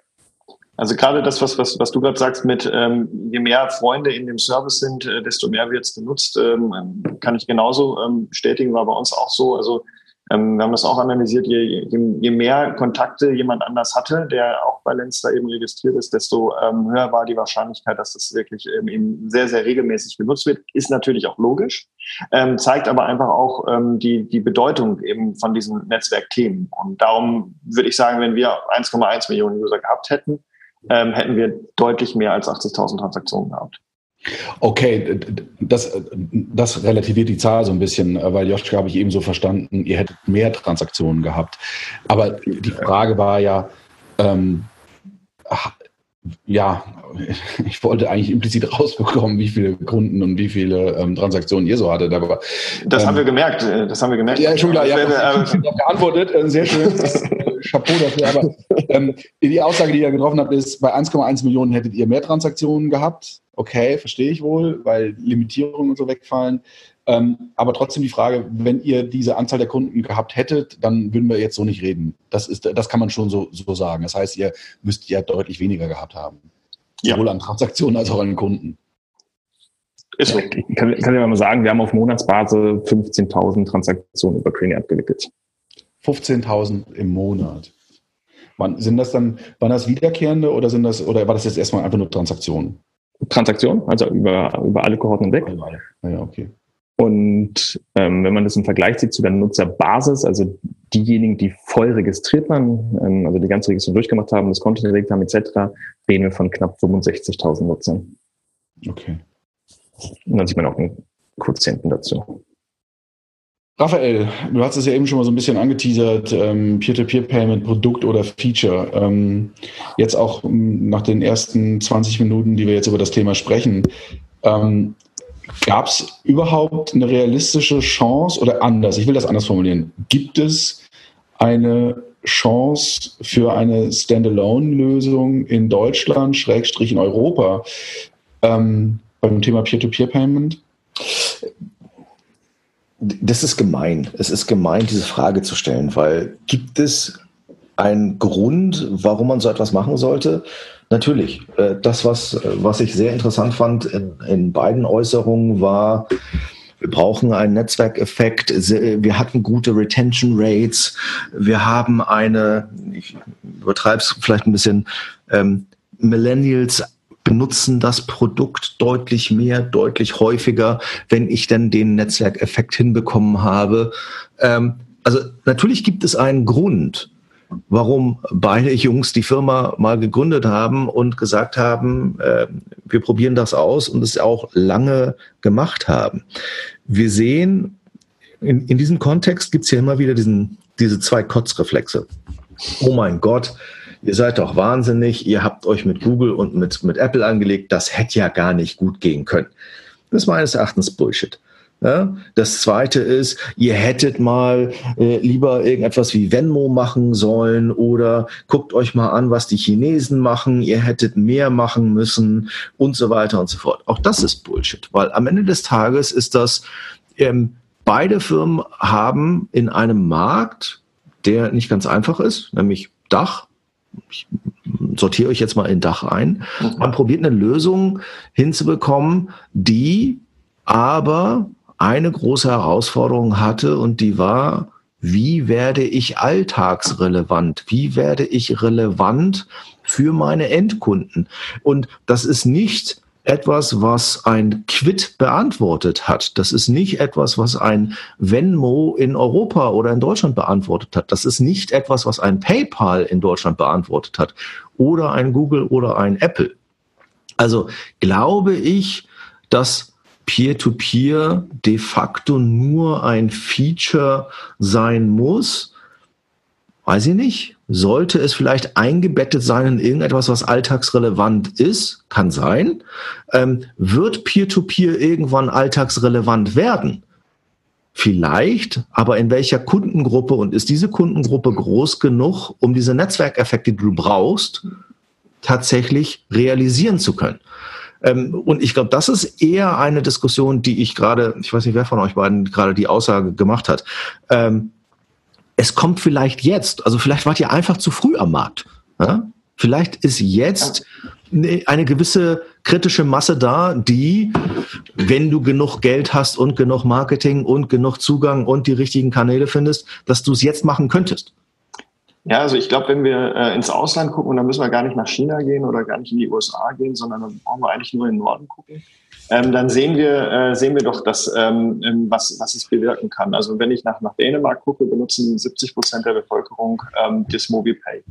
Also gerade das, was, was, was du gerade sagst, mit ähm, je mehr Freunde in dem Service sind, äh, desto mehr wird es genutzt, ähm, kann ich genauso ähm, bestätigen, war bei uns auch so. Also ähm, wir haben das auch analysiert, je, je, je, mehr Kontakte jemand anders hatte, der auch bei Lenster eben registriert ist, desto ähm, höher war die Wahrscheinlichkeit, dass das wirklich ähm, eben sehr, sehr regelmäßig genutzt wird. Ist natürlich auch logisch, ähm, zeigt aber einfach auch ähm, die, die Bedeutung eben von diesen Netzwerkthemen. Und darum würde ich sagen, wenn wir 1,1 Millionen User gehabt hätten, ähm, hätten wir deutlich mehr als 80.000 Transaktionen gehabt. Okay, das, das relativiert die Zahl so ein bisschen, weil Joschka habe ich eben so verstanden, ihr hättet mehr Transaktionen gehabt. Aber die Frage war ja, ähm, ja, ich wollte eigentlich implizit rausbekommen, wie viele Kunden und wie viele ähm, Transaktionen ihr so hattet. Aber, das ähm, haben wir gemerkt. Äh, das haben wir gemerkt. Ja, schon klar. Ja, habe geantwortet. Äh, sehr schön. Chapeau dafür. Aber ähm, die Aussage, die ihr getroffen habt, ist, bei 1,1 Millionen hättet ihr mehr Transaktionen gehabt. Okay, verstehe ich wohl, weil Limitierungen und so wegfallen. Ähm, aber trotzdem die Frage, wenn ihr diese Anzahl der Kunden gehabt hättet, dann würden wir jetzt so nicht reden. Das, ist, das kann man schon so, so sagen. Das heißt, ihr müsst ja deutlich weniger gehabt haben. Ja. Sowohl an Transaktionen als auch an Kunden. Ist so. Ich kann, kann ja mal sagen, wir haben auf Monatsbasis 15.000 Transaktionen über Crane abgewickelt. 15.000 im Monat. Wann, sind das dann, waren das wiederkehrende oder sind das, oder war das jetzt erstmal einfach nur Transaktionen? Transaktionen, also über, über alle Kohorten hinweg. Ja, okay. Und ähm, wenn man das im Vergleich sieht zu der Nutzerbasis, also diejenigen, die voll registriert waren, ähm, also die ganze Registrierung durchgemacht haben, das Konto gelegt haben, etc., reden wir von knapp 65.000 Nutzern. Okay. Und dann sieht man auch einen Quotienten dazu. Raphael, du hast es ja eben schon mal so ein bisschen angeteasert, ähm, Peer-to-Peer-Payment, Produkt oder Feature. Ähm, jetzt auch ähm, nach den ersten 20 Minuten, die wir jetzt über das Thema sprechen, ähm, gab es überhaupt eine realistische Chance oder anders, ich will das anders formulieren, gibt es eine Chance für eine Standalone-Lösung in Deutschland, Schrägstrich in Europa ähm, beim Thema Peer-to-Peer-Payment? Das ist gemein. Es ist gemein, diese Frage zu stellen, weil gibt es einen Grund, warum man so etwas machen sollte? Natürlich. Äh, das, was, was ich sehr interessant fand in, in beiden Äußerungen, war, wir brauchen einen Netzwerkeffekt. Wir hatten gute Retention Rates. Wir haben eine, ich übertreibe es vielleicht ein bisschen, ähm, Millennials benutzen das Produkt deutlich mehr, deutlich häufiger, wenn ich denn den Netzwerkeffekt hinbekommen habe. Ähm, also natürlich gibt es einen Grund, warum beide Jungs die Firma mal gegründet haben und gesagt haben, äh, wir probieren das aus und es auch lange gemacht haben. Wir sehen, in, in diesem Kontext gibt es ja immer wieder diesen, diese zwei Kotzreflexe. Oh mein Gott, ihr seid doch wahnsinnig, ihr habt euch mit Google und mit, mit Apple angelegt, das hätte ja gar nicht gut gehen können. Das ist meines Erachtens Bullshit. Ja? Das zweite ist, ihr hättet mal äh, lieber irgendetwas wie Venmo machen sollen oder guckt euch mal an, was die Chinesen machen, ihr hättet mehr machen müssen und so weiter und so fort. Auch das ist Bullshit, weil am Ende des Tages ist das, ähm, beide Firmen haben in einem Markt, der nicht ganz einfach ist, nämlich Dach, ich sortiere euch jetzt mal in Dach ein. Man probiert eine Lösung hinzubekommen, die aber eine große Herausforderung hatte und die war, wie werde ich alltagsrelevant? Wie werde ich relevant für meine Endkunden? Und das ist nicht etwas, was ein Quid beantwortet hat. Das ist nicht etwas, was ein Venmo in Europa oder in Deutschland beantwortet hat. Das ist nicht etwas, was ein PayPal in Deutschland beantwortet hat oder ein Google oder ein Apple. Also glaube ich, dass Peer-to-Peer -Peer de facto nur ein Feature sein muss? Weiß ich nicht. Sollte es vielleicht eingebettet sein in irgendetwas, was alltagsrelevant ist? Kann sein. Ähm, wird Peer-to-Peer -Peer irgendwann alltagsrelevant werden? Vielleicht, aber in welcher Kundengruppe und ist diese Kundengruppe groß genug, um diese Netzwerkeffekte, die du brauchst, tatsächlich realisieren zu können? Ähm, und ich glaube, das ist eher eine Diskussion, die ich gerade, ich weiß nicht, wer von euch beiden gerade die Aussage gemacht hat. Ähm, es kommt vielleicht jetzt, also vielleicht wart ihr einfach zu früh am Markt. Ja? Vielleicht ist jetzt eine gewisse kritische Masse da, die, wenn du genug Geld hast und genug Marketing und genug Zugang und die richtigen Kanäle findest, dass du es jetzt machen könntest. Ja, also ich glaube, wenn wir äh, ins Ausland gucken, dann müssen wir gar nicht nach China gehen oder gar nicht in die USA gehen, sondern dann brauchen wir eigentlich nur in den Norden gucken. Ähm, dann sehen wir, äh, sehen wir doch, dass, ähm, ähm was, was es bewirken kann. Also wenn ich nach, nach Dänemark gucke, benutzen 70 Prozent der Bevölkerung ähm, das MobiPay.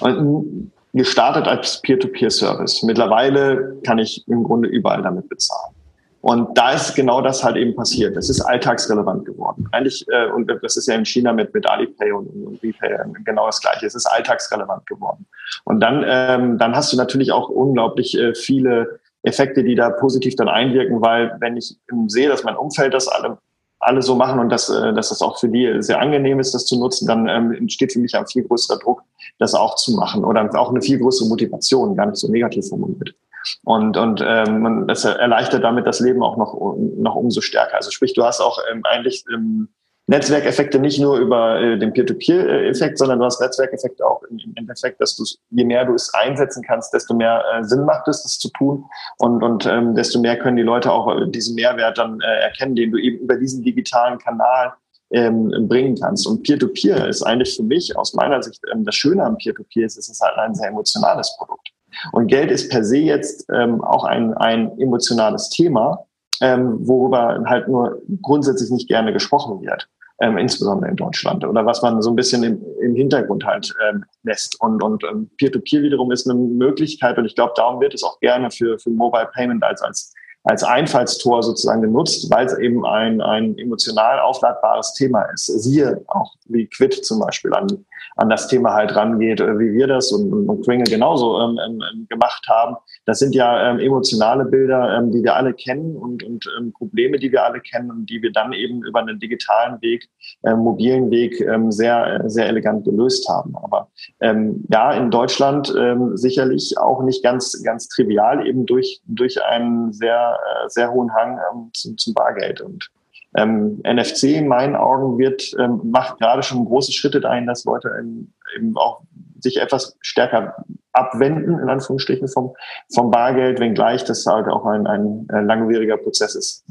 Und gestartet als Peer-to-Peer-Service. Mittlerweile kann ich im Grunde überall damit bezahlen. Und da ist genau das halt eben passiert. Es ist alltagsrelevant geworden. Eigentlich, äh, und das ist ja in China mit, mit Alipay und, und WePay genau das Gleiche. Es ist alltagsrelevant geworden. Und dann, ähm, dann hast du natürlich auch unglaublich äh, viele Effekte, die da positiv dann einwirken, weil wenn ich sehe, dass mein Umfeld das alle alle so machen und dass, äh, dass das auch für die sehr angenehm ist, das zu nutzen, dann ähm, entsteht für mich ein viel größerer Druck, das auch zu machen oder auch eine viel größere Motivation, gar nicht so negativ formuliert. Und, und ähm, das erleichtert damit das Leben auch noch, noch umso stärker. Also sprich, du hast auch ähm, eigentlich ähm, Netzwerkeffekte nicht nur über äh, den Peer-to-Peer-Effekt, sondern du hast Netzwerkeffekte auch im, im Effekt, dass du je mehr du es einsetzen kannst, desto mehr äh, Sinn macht es, das zu tun und, und ähm, desto mehr können die Leute auch äh, diesen Mehrwert dann äh, erkennen, den du eben über diesen digitalen Kanal ähm, bringen kannst. Und Peer-to-Peer -Peer ist eigentlich für mich aus meiner Sicht ähm, das Schöne am Peer-to-Peer -Peer ist, es ist halt ein sehr emotionales Produkt. Und Geld ist per se jetzt ähm, auch ein, ein emotionales Thema, ähm, worüber halt nur grundsätzlich nicht gerne gesprochen wird, ähm, insbesondere in Deutschland oder was man so ein bisschen im, im Hintergrund halt ähm, lässt. Und, und ähm, Peer-to-Peer wiederum ist eine Möglichkeit und ich glaube, darum wird es auch gerne für, für Mobile Payment als, als als Einfallstor sozusagen genutzt, weil es eben ein, ein emotional aufladbares Thema ist. Siehe auch wie Quid zum Beispiel an, an das Thema halt rangeht, äh, wie wir das und, und Kringle genauso ähm, ähm, gemacht haben. Das sind ja ähm, emotionale Bilder, ähm, die wir alle kennen und, und ähm, Probleme, die wir alle kennen und die wir dann eben über einen digitalen Weg, äh, mobilen Weg ähm, sehr, äh, sehr elegant gelöst haben. Aber ähm, ja, in Deutschland ähm, sicherlich auch nicht ganz, ganz trivial, eben durch, durch einen sehr, äh, sehr hohen Hang ähm, zum, zum Bargeld. Und ähm, NFC in meinen Augen wird, ähm, macht gerade schon große Schritte dahin, dass Leute eben, eben auch sich etwas stärker abwenden, in Anführungsstrichen, vom, vom Bargeld, wenngleich das halt auch ein, ein langwieriger Prozess ist.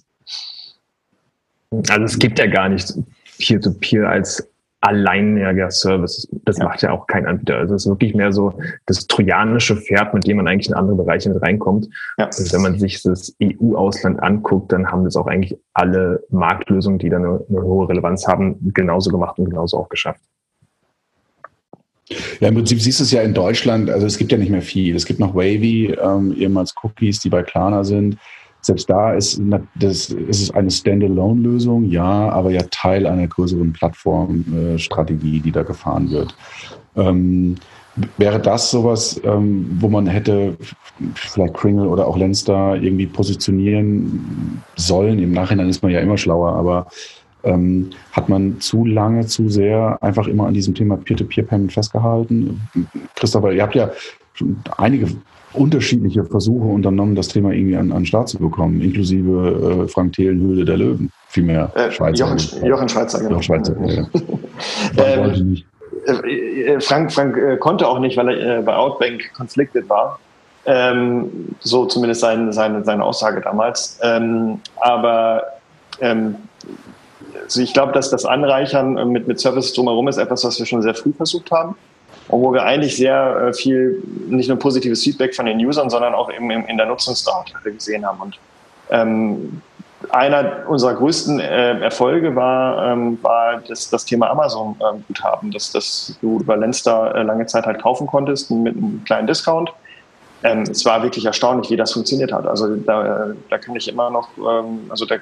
Also es gibt ja gar nicht Peer-to-Peer -Peer als alleiniger Service. Das ja. macht ja auch kein Anbieter. Also es ist wirklich mehr so das trojanische Pferd, mit dem man eigentlich in andere Bereiche mit reinkommt. Ja. Also wenn man sich das EU-Ausland anguckt, dann haben das auch eigentlich alle Marktlösungen, die dann eine, eine hohe Relevanz haben, genauso gemacht und genauso auch geschafft. Ja, im Prinzip siehst du es ja in Deutschland, also es gibt ja nicht mehr viel. Es gibt noch Wavy, ähm, ehemals Cookies, die bei Klarna sind. Selbst da ist, das, ist es eine Standalone-Lösung, ja, aber ja Teil einer größeren Plattformstrategie, die da gefahren wird. Ähm, wäre das sowas, ähm, wo man hätte vielleicht Kringle oder auch Lenster irgendwie positionieren sollen? Im Nachhinein ist man ja immer schlauer, aber ähm, hat man zu lange, zu sehr einfach immer an diesem Thema Peer-to-Peer-Payment festgehalten? Christopher, ihr habt ja einige unterschiedliche Versuche unternommen, das Thema irgendwie an, an den Start zu bekommen, inklusive äh, Frank Thelen, Höhle der Löwen, vielmehr äh, Schweizer. Jochen, Jochen Schweizer, genau. Jochen Schweizer, ja. ähm, äh, äh, Frank, Frank äh, konnte auch nicht, weil er äh, bei Outbank conflicted war. Ähm, so zumindest sein, seine, seine Aussage damals. Ähm, aber ähm, also ich glaube, dass das Anreichern mit, mit Services drumherum ist etwas, was wir schon sehr früh versucht haben und wo wir eigentlich sehr äh, viel, nicht nur positives Feedback von den Usern, sondern auch eben in der Nutzungsdauer gesehen haben. Und ähm, einer unserer größten äh, Erfolge war, ähm, war das, das Thema Amazon-Guthaben, ähm, dass, dass du über Lenster äh, lange Zeit halt kaufen konntest mit einem kleinen Discount. Ähm, es war wirklich erstaunlich, wie das funktioniert hat. Also da, da kann ich immer noch, ähm, also der,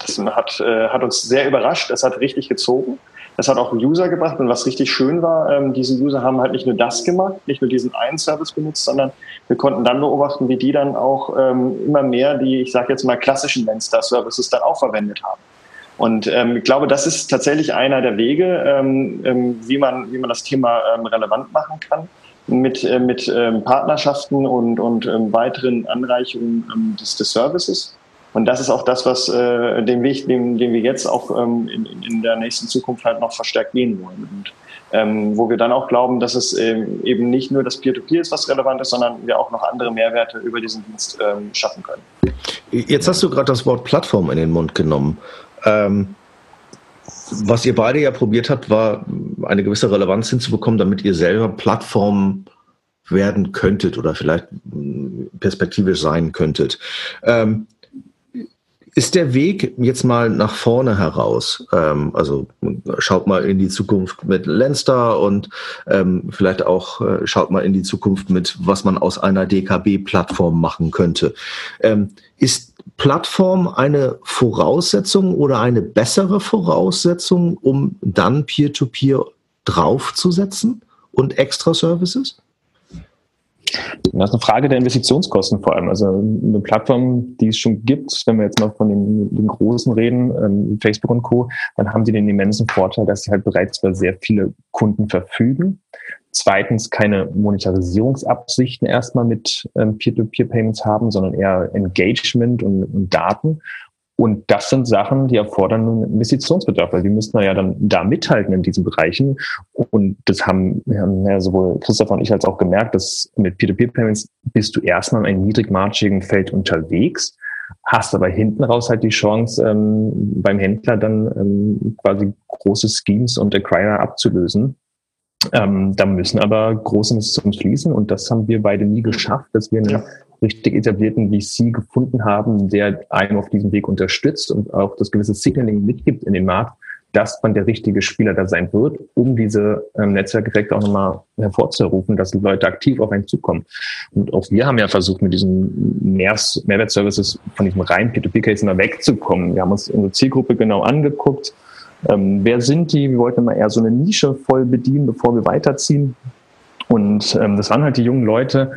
das hat, äh, hat uns sehr überrascht. Es hat richtig gezogen. Das hat auch User gebracht und was richtig schön war, ähm, diese User haben halt nicht nur das gemacht, nicht nur diesen einen Service benutzt, sondern wir konnten dann beobachten, wie die dann auch ähm, immer mehr die, ich sage jetzt mal, klassischen Lenstar-Services dann auch verwendet haben. Und ähm, ich glaube, das ist tatsächlich einer der Wege, ähm, ähm, wie, man, wie man das Thema ähm, relevant machen kann mit, äh, mit ähm, Partnerschaften und, und ähm, weiteren Anreichungen ähm, des, des Services. Und das ist auch das, was äh, den Weg, den, den wir jetzt auch ähm, in, in der nächsten Zukunft halt noch verstärkt gehen wollen. Und ähm, wo wir dann auch glauben, dass es ähm, eben nicht nur das Peer-to-Peer -Peer ist, was relevant ist, sondern wir auch noch andere Mehrwerte über diesen Dienst ähm, schaffen können. Jetzt hast du gerade das Wort Plattform in den Mund genommen. Ähm, was ihr beide ja probiert habt, war eine gewisse Relevanz hinzubekommen, damit ihr selber Plattform werden könntet oder vielleicht perspektivisch sein könntet. Ist der Weg jetzt mal nach vorne heraus? Ähm, also schaut mal in die Zukunft mit Lenster und ähm, vielleicht auch äh, schaut mal in die Zukunft mit, was man aus einer DKB-Plattform machen könnte. Ähm, ist Plattform eine Voraussetzung oder eine bessere Voraussetzung, um dann Peer-to-Peer -Peer draufzusetzen und extra Services? Das ist eine Frage der Investitionskosten vor allem. Also eine Plattform, die es schon gibt, wenn wir jetzt mal von den, den Großen reden, ähm, Facebook und Co., dann haben sie den immensen Vorteil, dass sie halt bereits über sehr viele Kunden verfügen. Zweitens keine Monetarisierungsabsichten erstmal mit ähm, Peer-to-Peer-Payments haben, sondern eher Engagement und, und Daten. Und das sind Sachen, die erfordern einen Investitionsbedarf, weil wir müssen ja dann da mithalten in diesen Bereichen. Und das haben, ja sowohl Christoph und ich als auch gemerkt, dass mit Peer-to-Peer-Payments bist du erstmal in einem niedrigmargigen Feld unterwegs, hast aber hinten raus halt die Chance, ähm, beim Händler dann ähm, quasi große Schemes und Acquire abzulösen. Ähm, da müssen aber große Investitionen fließen und das haben wir beide nie geschafft, dass wir eine ja richtig etablierten VC gefunden haben, der einen auf diesem Weg unterstützt und auch das gewisse Signaling mitgibt in den Markt, dass man der richtige Spieler da sein wird, um diese ähm, Netzwerkeffekte auch nochmal hervorzurufen, dass die Leute aktiv auf einen zukommen. Und auch wir haben ja versucht, mit diesen Mehr Mehrwertservices von diesem reinen P2P-Case immer wegzukommen. Wir haben uns unsere Zielgruppe genau angeguckt. Ähm, wer sind die? Wir wollten immer eher so eine Nische voll bedienen, bevor wir weiterziehen. Und ähm, das waren halt die jungen Leute,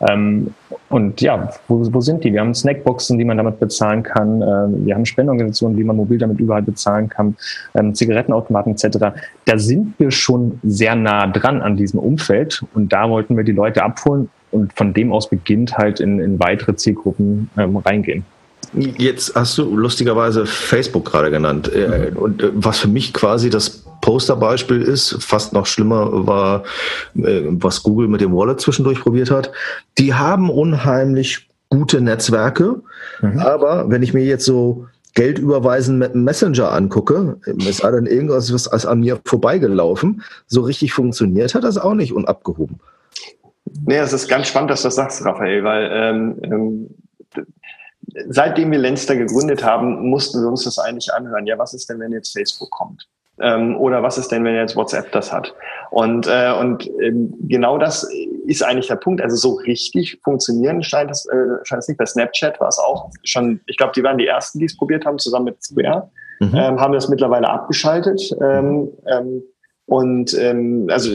ähm, und ja, wo, wo sind die? Wir haben Snackboxen, die man damit bezahlen kann. Ähm, wir haben Spendenorganisationen, die man mobil damit überall bezahlen kann. Ähm, Zigarettenautomaten etc. Da sind wir schon sehr nah dran an diesem Umfeld. Und da wollten wir die Leute abholen und von dem aus beginnt halt in, in weitere Zielgruppen ähm, reingehen. Jetzt hast du lustigerweise Facebook gerade genannt. Äh, und äh, was für mich quasi das Posterbeispiel ist, fast noch schlimmer war, äh, was Google mit dem Wallet zwischendurch probiert hat. Die haben unheimlich gute Netzwerke, mhm. aber wenn ich mir jetzt so Geld überweisen mit einem Messenger angucke, ist da dann irgendwas was an mir vorbeigelaufen. So richtig funktioniert hat das auch nicht und abgehoben. Nee, es ist ganz spannend, dass du das sagst, Raphael, weil ähm, ähm seitdem wir Lenster gegründet haben, mussten wir uns das eigentlich anhören. Ja, was ist denn, wenn jetzt Facebook kommt? Ähm, oder was ist denn, wenn jetzt WhatsApp das hat? Und, äh, und ähm, genau das ist eigentlich der Punkt. Also so richtig funktionieren scheint es, äh, scheint es nicht. Bei Snapchat war es auch schon, ich glaube, die waren die ersten, die es probiert haben, zusammen mit Square, mhm. ähm, haben das mittlerweile abgeschaltet. Ähm, ähm, und ähm, also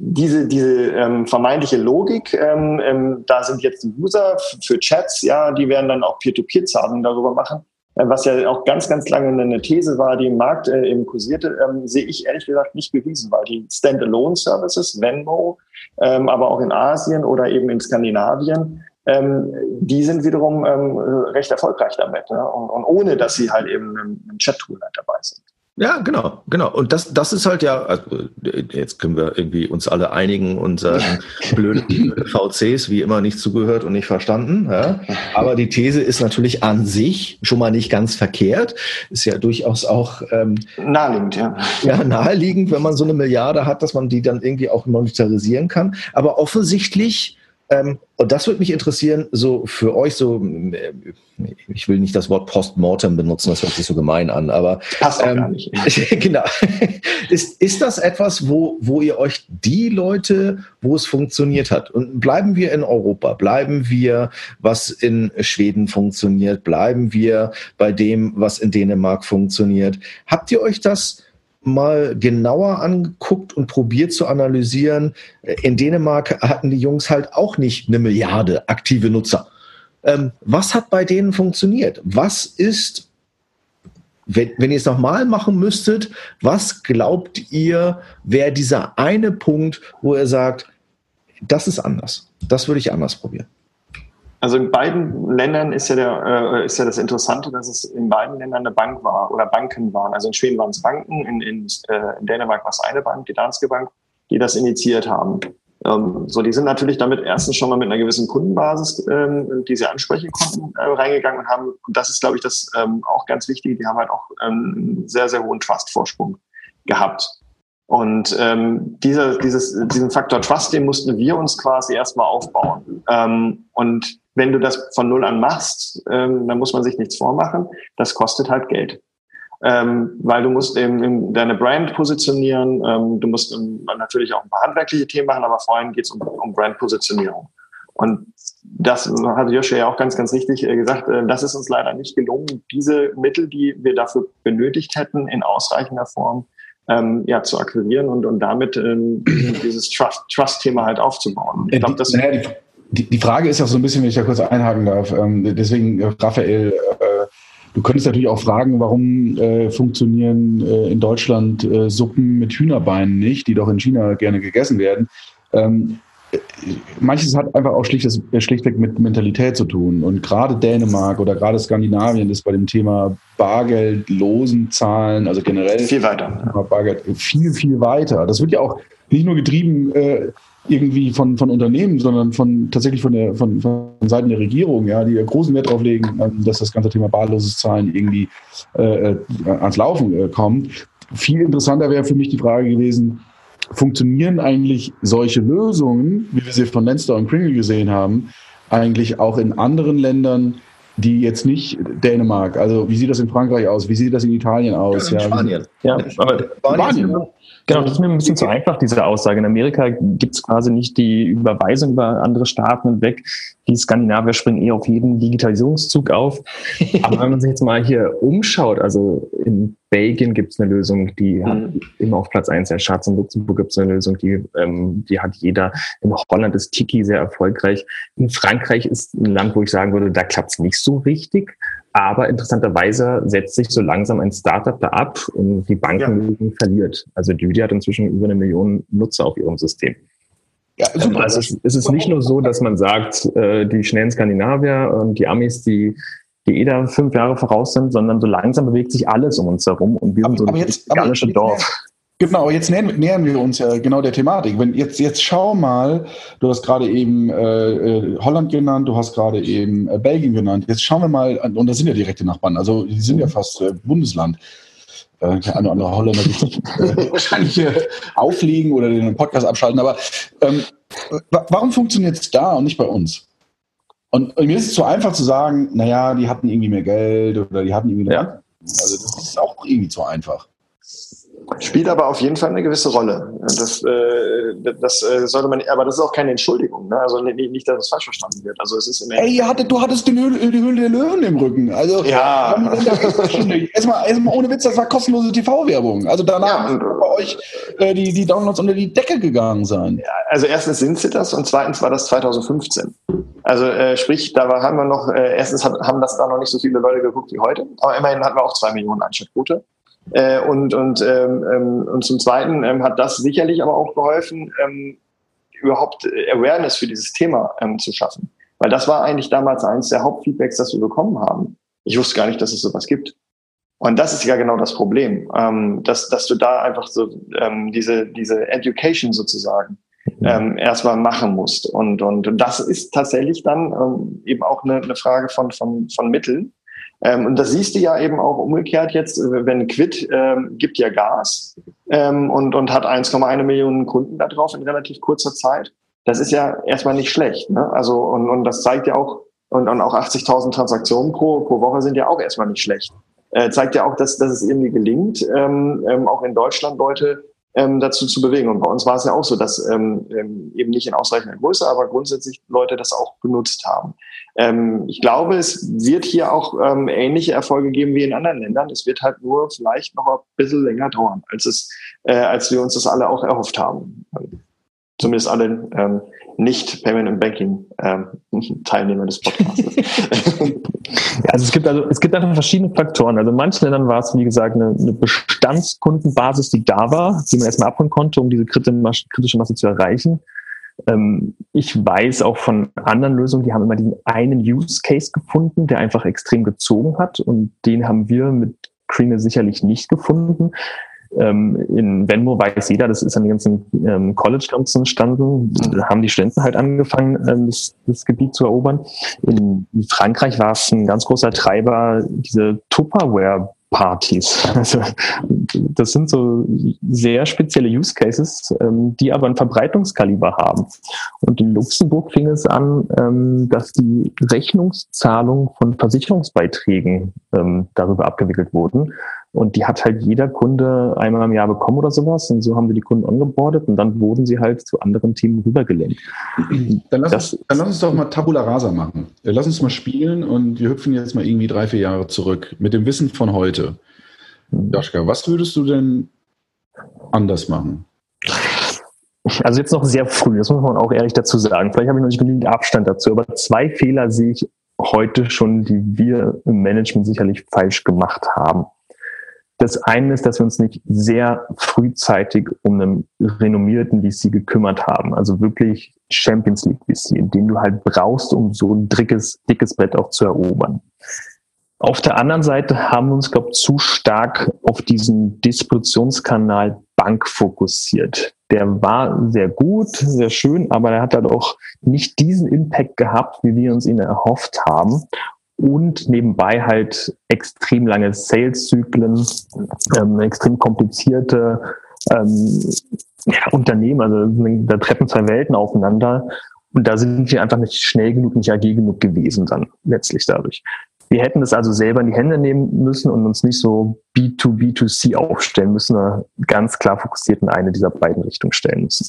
diese, diese ähm, vermeintliche Logik, ähm, ähm, da sind jetzt User für Chats, ja, die werden dann auch Peer-to-Peer-Zahlungen darüber machen. Äh, was ja auch ganz, ganz lange eine These war, die im Markt äh, eben kursierte, ähm, sehe ich ehrlich gesagt nicht bewiesen, weil die Standalone-Services, Venmo, ähm, aber auch in Asien oder eben in Skandinavien, ähm, die sind wiederum ähm, recht erfolgreich damit. Ne? Und, und ohne, dass sie halt eben ein, ein Chat-Tool halt dabei sind. Ja, genau, genau. Und das, das ist halt ja, also jetzt können wir irgendwie uns alle einigen und sagen, blöde, blöde VCs, wie immer nicht zugehört und nicht verstanden. Ja. Aber die These ist natürlich an sich schon mal nicht ganz verkehrt. Ist ja durchaus auch ähm, naheliegend, ja. Ja, naheliegend, wenn man so eine Milliarde hat, dass man die dann irgendwie auch monetarisieren kann. Aber offensichtlich ähm, und das würde mich interessieren, so für euch so, äh, ich will nicht das Wort Postmortem benutzen, das hört sich so gemein an, aber passt auch ähm, gar nicht. genau. ist, ist das etwas, wo, wo ihr euch die Leute, wo es funktioniert hat, und bleiben wir in Europa, bleiben wir, was in Schweden funktioniert, bleiben wir bei dem, was in Dänemark funktioniert, habt ihr euch das mal genauer angeguckt und probiert zu analysieren. In Dänemark hatten die Jungs halt auch nicht eine Milliarde aktive Nutzer. Ähm, was hat bei denen funktioniert? Was ist, wenn, wenn ihr es nochmal machen müsstet, was glaubt ihr, wäre dieser eine Punkt, wo ihr sagt, das ist anders. Das würde ich anders probieren. Also in beiden Ländern ist ja, der, äh, ist ja das Interessante, dass es in beiden Ländern eine Bank war oder Banken waren. Also in Schweden waren es Banken, in, in, äh, in Dänemark war es eine Bank, die Danske Bank, die das initiiert haben. Ähm, so, die sind natürlich damit erstens schon mal mit einer gewissen Kundenbasis, ähm, die sie ansprechen konnten, äh, reingegangen und haben, und das ist, glaube ich, das ähm, auch ganz wichtig, die haben halt auch ähm, einen sehr, sehr hohen Trust-Vorsprung gehabt. Und ähm, dieser, dieses, diesen Faktor Trust, den mussten wir uns quasi erstmal aufbauen. Ähm, und wenn du das von null an machst, ähm, dann muss man sich nichts vormachen. Das kostet halt Geld. Ähm, weil du musst eben deine Brand positionieren, ähm, du musst ähm, natürlich auch ein paar handwerkliche Themen machen, aber vor allem geht es um, um Brandpositionierung. Und das hat Joshua ja auch ganz, ganz richtig äh, gesagt, äh, das ist uns leider nicht gelungen, diese Mittel, die wir dafür benötigt hätten, in ausreichender Form ähm, ja, zu akquirieren und, und damit ähm, dieses Trust-Thema halt aufzubauen. Ich glaub, das naja, die, die, Frage ist ja so ein bisschen, wenn ich da kurz einhaken darf, ähm, deswegen, äh, Raphael, äh, du könntest natürlich auch fragen, warum äh, funktionieren äh, in Deutschland äh, Suppen mit Hühnerbeinen nicht, die doch in China gerne gegessen werden. Ähm, manches hat einfach auch schlichtes, schlichtweg mit Mentalität zu tun. Und gerade Dänemark oder gerade Skandinavien ist bei dem Thema Bargeld, losen Zahlen, also generell viel weiter. Bargeld viel, viel weiter. Das wird ja auch nicht nur getrieben äh, irgendwie von, von Unternehmen, sondern von tatsächlich von der von, von Seiten der Regierung, ja, die großen Wert darauf legen, ähm, dass das ganze Thema barloses Zahlen irgendwie äh, äh, ans Laufen äh, kommt. Viel interessanter wäre für mich die Frage gewesen, funktionieren eigentlich solche Lösungen, wie wir sie von Lenster und Kringle gesehen haben, eigentlich auch in anderen Ländern die jetzt nicht Dänemark, also wie sieht das in Frankreich aus, wie sieht das in Italien aus? Ja, in Spanien. Ja, aber Spanien. Genau, das ist mir ein bisschen zu einfach, diese Aussage. In Amerika gibt es quasi nicht die Überweisung über andere Staaten hinweg. Die Skandinavier springen eh auf jeden Digitalisierungszug auf. Aber wenn man sich jetzt mal hier umschaut, also in Belgien gibt es eine Lösung, die hat mhm. immer auf Platz eins der Schatz. In Luxemburg gibt es eine Lösung, die, ähm, die hat jeder. In Holland ist Tiki sehr erfolgreich. In Frankreich ist ein Land, wo ich sagen würde, da klappt es nicht so richtig. Aber interessanterweise setzt sich so langsam ein Startup da ab und die Banken ja. verliert. Also Düdi hat inzwischen über eine Million Nutzer auf ihrem System. Ja, super. Also es, es ist nicht nur so, dass man sagt, äh, die schnellen Skandinavier und die Amis, die die eh da fünf Jahre voraus sind, sondern so langsam bewegt sich alles um uns herum und wir sind so ein gallische Dorf. Genau, jetzt nähern, nähern, wir uns ja genau der Thematik. Wenn jetzt, jetzt schau mal, du hast gerade eben äh, äh, Holland genannt, du hast gerade eben äh, Belgien genannt. Jetzt schauen wir mal, und das sind ja direkte Nachbarn, also die sind ja mhm. fast äh, Bundesland. Äh, der eine oder andere Holländer äh, wahrscheinlich äh, auflegen oder den Podcast abschalten. Aber ähm, warum funktioniert es da und nicht bei uns? Und, und, mir ist es zu einfach zu sagen, naja, die hatten irgendwie mehr Geld oder die hatten irgendwie. Ja. Also das ist auch irgendwie zu einfach. Spielt aber auf jeden Fall eine gewisse Rolle. Das, äh, das äh, sollte man, aber das ist auch keine Entschuldigung. Ne? Also nicht, nicht, dass es falsch verstanden wird. Also es ist im Ey, hatte, du hattest die Höhle, die Höhle der Löwen im Rücken. Also ja. erstmal, erstmal ohne Witz, das war kostenlose TV-Werbung. Also danach ja, bei euch äh, die, die Downloads unter die Decke gegangen sein. Ja, also erstens sind sie das und zweitens war das 2015. Also äh, sprich, da war, haben wir noch, äh, erstens hat, haben das da noch nicht so viele Leute geguckt wie heute, aber immerhin hatten wir auch zwei Millionen Einschaltquote. Äh, und, und, ähm, ähm, und zum Zweiten ähm, hat das sicherlich aber auch geholfen, ähm, überhaupt Awareness für dieses Thema ähm, zu schaffen. Weil das war eigentlich damals eines der Hauptfeedbacks, das wir bekommen haben. Ich wusste gar nicht, dass es sowas gibt. Und das ist ja genau das Problem, dass, dass du da einfach so diese, diese Education sozusagen ähm, erstmal machen musst. Und, und, und das ist tatsächlich dann ähm, eben auch eine, eine Frage von, von, von Mitteln. Ähm, und das siehst du ja eben auch umgekehrt jetzt, äh, wenn Quid ähm, gibt ja Gas ähm, und, und hat 1,1 Millionen Kunden da drauf in relativ kurzer Zeit. Das ist ja erstmal nicht schlecht. Ne? Also, und, und das zeigt ja auch, und, und auch 80.000 Transaktionen pro, pro Woche sind ja auch erstmal nicht schlecht. Äh, zeigt ja auch, dass, dass es irgendwie gelingt, ähm, ähm, auch in Deutschland Leute ähm, dazu zu bewegen. Und bei uns war es ja auch so, dass ähm, ähm, eben nicht in ausreichender Größe, aber grundsätzlich Leute das auch genutzt haben. Ähm, ich glaube, es wird hier auch ähm, ähnliche Erfolge geben wie in anderen Ländern. Es wird halt nur vielleicht noch ein bisschen länger dauern, als es, äh, als wir uns das alle auch erhofft haben. Zumindest alle ähm, nicht Payment and Banking ähm, Teilnehmer des Podcasts. ja, also es gibt also es gibt einfach verschiedene Faktoren. Also in manchen Ländern war es wie gesagt eine, eine Bestandskundenbasis, die da war, die man erstmal abholen konnte, um diese kritische Masse zu erreichen. Ähm, ich weiß auch von anderen Lösungen, die haben immer diesen einen Use Case gefunden, der einfach extrem gezogen hat und den haben wir mit Creamy sicherlich nicht gefunden. Ähm, in Venmo weiß jeder, das ist an den ganzen ähm, College-Camps entstanden. Da haben die Studenten halt angefangen, ähm, das, das Gebiet zu erobern. In, Frankreich war es ein ganz großer Treiber, diese Tupperware Partys. Also das sind so sehr spezielle Use Cases, ähm, die aber ein Verbreitungskaliber haben. Und in Luxemburg fing es an, ähm, dass die Rechnungszahlung von Versicherungsbeiträgen ähm, darüber abgewickelt wurden. Und die hat halt jeder Kunde einmal im Jahr bekommen oder sowas. Und so haben wir die Kunden ongeboardet und dann wurden sie halt zu anderen Themen rübergelenkt. Dann lass, das, uns, dann lass uns doch mal Tabula Rasa machen. Lass uns mal spielen und wir hüpfen jetzt mal irgendwie drei, vier Jahre zurück mit dem Wissen von heute. Mhm. Joschka, was würdest du denn anders machen? Also jetzt noch sehr früh, das muss man auch ehrlich dazu sagen. Vielleicht habe ich noch nicht genügend Abstand dazu, aber zwei Fehler sehe ich heute schon, die wir im Management sicherlich falsch gemacht haben. Das eine ist, dass wir uns nicht sehr frühzeitig um einen renommierten VC gekümmert haben. Also wirklich Champions League VC, den du halt brauchst, um so ein dickes, dickes Brett auch zu erobern. Auf der anderen Seite haben wir uns, glaube ich, zu stark auf diesen Distributionskanal Bank fokussiert. Der war sehr gut, sehr schön, aber der hat halt auch nicht diesen Impact gehabt, wie wir uns ihn erhofft haben und nebenbei halt extrem lange Sales-Zyklen, ähm, extrem komplizierte ähm, ja, Unternehmen, also da treffen zwei Welten aufeinander und da sind wir einfach nicht schnell genug, nicht agil genug gewesen dann letztlich dadurch. Wir hätten das also selber in die Hände nehmen müssen und uns nicht so B2B2C aufstellen müssen, sondern ganz klar fokussiert in eine dieser beiden Richtungen stellen müssen.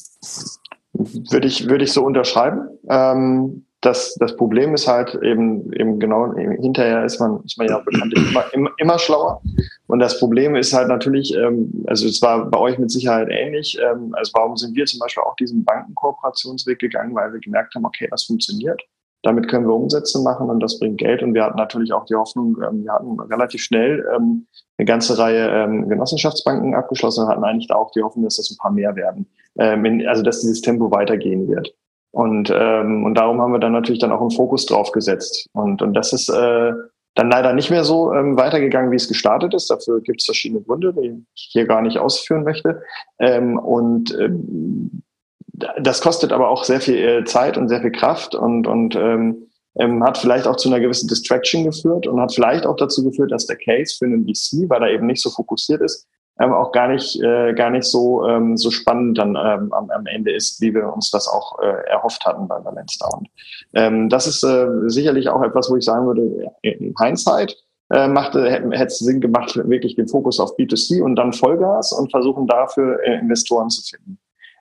Würde ich, würde ich so unterschreiben. Ähm, das, das Problem ist halt eben, eben genau, hinterher ist man, ist man ja bekanntlich immer, immer, immer schlauer. Und das Problem ist halt natürlich, ähm, also es war bei euch mit Sicherheit ähnlich. Ähm, also warum sind wir zum Beispiel auch diesen Bankenkooperationsweg gegangen, weil wir gemerkt haben, okay, das funktioniert. Damit können wir Umsätze machen und das bringt Geld. Und wir hatten natürlich auch die Hoffnung, ähm, wir hatten relativ schnell ähm, eine ganze Reihe ähm, Genossenschaftsbanken abgeschlossen und hatten eigentlich da auch die Hoffnung, dass das ein paar mehr werden. Ähm, in, also dass dieses Tempo weitergehen wird. Und, ähm, und darum haben wir dann natürlich dann auch einen Fokus drauf gesetzt. Und, und das ist äh, dann leider nicht mehr so ähm, weitergegangen, wie es gestartet ist. Dafür gibt es verschiedene Gründe, die ich hier gar nicht ausführen möchte. Ähm, und ähm, das kostet aber auch sehr viel äh, Zeit und sehr viel Kraft und, und ähm, ähm, hat vielleicht auch zu einer gewissen Distraction geführt und hat vielleicht auch dazu geführt, dass der Case für einen VC, weil er eben nicht so fokussiert ist, ähm, auch gar nicht, äh, gar nicht so, ähm, so spannend dann ähm, am, am Ende ist, wie wir uns das auch äh, erhofft hatten bei Valenstar. Und ähm, das ist äh, sicherlich auch etwas, wo ich sagen würde, in Hindsight äh, machte, hätte es Sinn gemacht, wirklich den Fokus auf B2C und dann Vollgas und versuchen dafür äh, Investoren zu finden.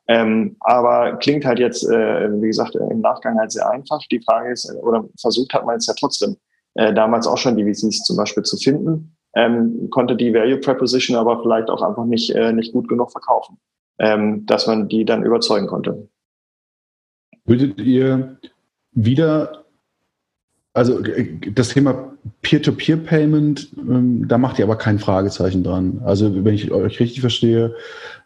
Ähm, aber klingt halt jetzt, äh, wie gesagt, im Nachgang halt sehr einfach. Die Frage ist, oder versucht hat man es ja trotzdem, äh, damals auch schon die VCs zum Beispiel zu finden ähm, konnte die Value Proposition aber vielleicht auch einfach nicht, äh, nicht gut genug verkaufen, ähm, dass man die dann überzeugen konnte. Würdet ihr wieder, also das Thema Peer-to-Peer-Payment, ähm, da macht ihr aber kein Fragezeichen dran. Also wenn ich euch richtig verstehe,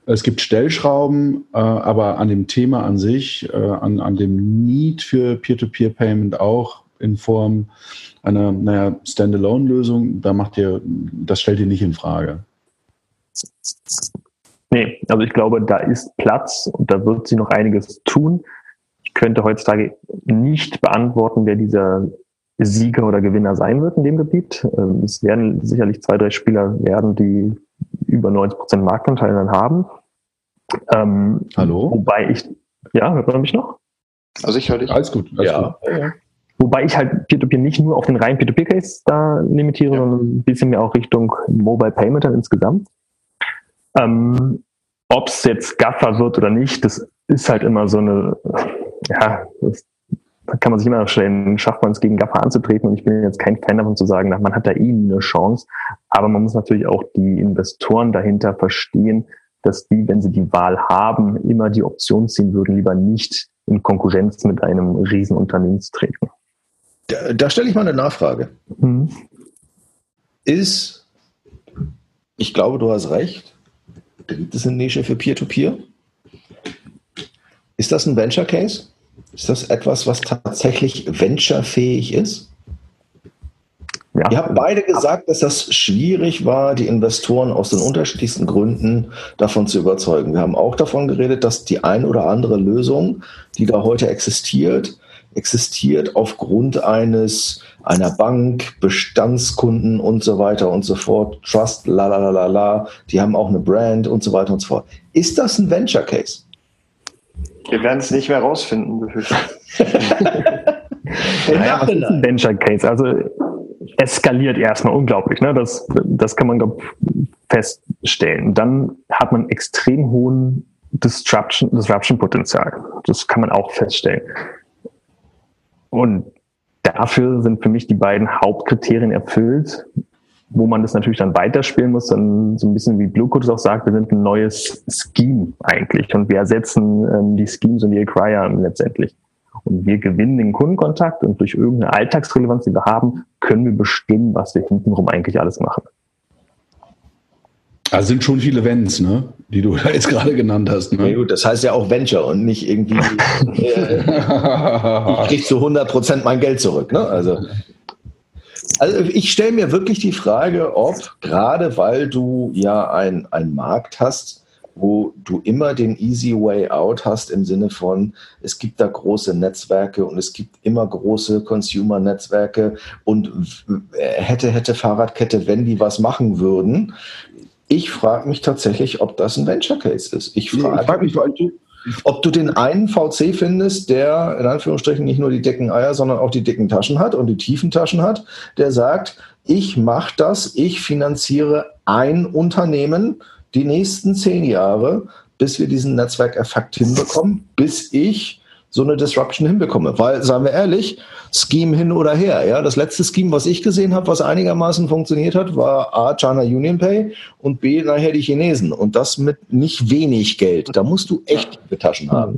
es gibt Stellschrauben, äh, aber an dem Thema an sich, äh, an, an dem Need für Peer-to-Peer-Payment auch in Form einer naja, Standalone-Lösung, da macht ihr, das stellt ihr nicht in Frage. Nee, also ich glaube, da ist Platz und da wird sie noch einiges tun. Ich könnte heutzutage nicht beantworten, wer dieser Sieger oder Gewinner sein wird in dem Gebiet. Ähm, es werden sicherlich zwei, drei Spieler werden, die über 90 Prozent Marktanteil dann haben. Ähm, Hallo? Wobei ich, ja, hört man mich noch? Also ich höre dich. Alles gut. Alles ja. Gut. Wobei ich halt Peer-to-Peer nicht nur auf den reinen Peer-to-Peer-Case da limitiere, ja. sondern ein bisschen mehr auch Richtung Mobile Payment dann insgesamt. Ähm, Ob es jetzt Gaffer wird oder nicht, das ist halt immer so eine, ja, das, da kann man sich immer stellen, schafft man es gegen Gaffer anzutreten und ich bin jetzt kein Fan davon zu sagen, na, man hat da eh eine Chance, aber man muss natürlich auch die Investoren dahinter verstehen, dass die, wenn sie die Wahl haben, immer die Option ziehen würden, lieber nicht in Konkurrenz mit einem Riesenunternehmen zu treten. Da, da stelle ich mal eine Nachfrage. Mhm. Ist, ich glaube, du hast recht, da gibt es eine Nische für Peer-to-Peer. -Peer. Ist das ein Venture Case? Ist das etwas, was tatsächlich venturefähig ist? Ja. Ihr habt beide gesagt, dass das schwierig war, die Investoren aus den unterschiedlichsten Gründen davon zu überzeugen. Wir haben auch davon geredet, dass die ein oder andere Lösung, die da heute existiert, existiert aufgrund eines einer Bank, Bestandskunden und so weiter und so fort, Trust, la la la la la, die haben auch eine Brand und so weiter und so fort. Ist das ein Venture Case? Wir werden es nicht mehr rausfinden. naja, was ist ein Venture Case? Also eskaliert erstmal unglaublich. Ne? Das, das kann man glaub, feststellen. Dann hat man extrem hohen Disruption, Disruption Potenzial. Das kann man auch feststellen. Und dafür sind für mich die beiden Hauptkriterien erfüllt, wo man das natürlich dann weiterspielen muss, dann so ein bisschen wie Blue Code auch sagt, wir sind ein neues Scheme eigentlich und wir ersetzen ähm, die Schemes und die Acquire letztendlich. Und wir gewinnen den Kundenkontakt und durch irgendeine Alltagsrelevanz, die wir haben, können wir bestimmen, was wir hintenrum eigentlich alles machen. Also sind schon viele Events, ne? die du jetzt gerade genannt hast. Ne? Ja, gut, das heißt ja auch Venture und nicht irgendwie, äh, ich kriege zu 100 Prozent mein Geld zurück. Ne? Also, also ich stelle mir wirklich die Frage, ob gerade weil du ja einen Markt hast, wo du immer den easy way out hast im Sinne von, es gibt da große Netzwerke und es gibt immer große Consumer-Netzwerke und hätte, hätte Fahrradkette, wenn die was machen würden, ich frage mich tatsächlich, ob das ein Venture Case ist. Ich frage frag mich, ob du den einen VC findest, der in Anführungsstrichen nicht nur die dicken Eier, sondern auch die dicken Taschen hat und die tiefen Taschen hat, der sagt, ich mache das, ich finanziere ein Unternehmen die nächsten zehn Jahre, bis wir diesen Netzwerkeffekt hinbekommen, bis ich so eine Disruption hinbekomme. Weil, sagen wir ehrlich, Scheme hin oder her. Ja, das letzte Scheme, was ich gesehen habe, was einigermaßen funktioniert hat, war A, China Union Pay und B, nachher die Chinesen. Und das mit nicht wenig Geld. Da musst du echt die Taschen haben.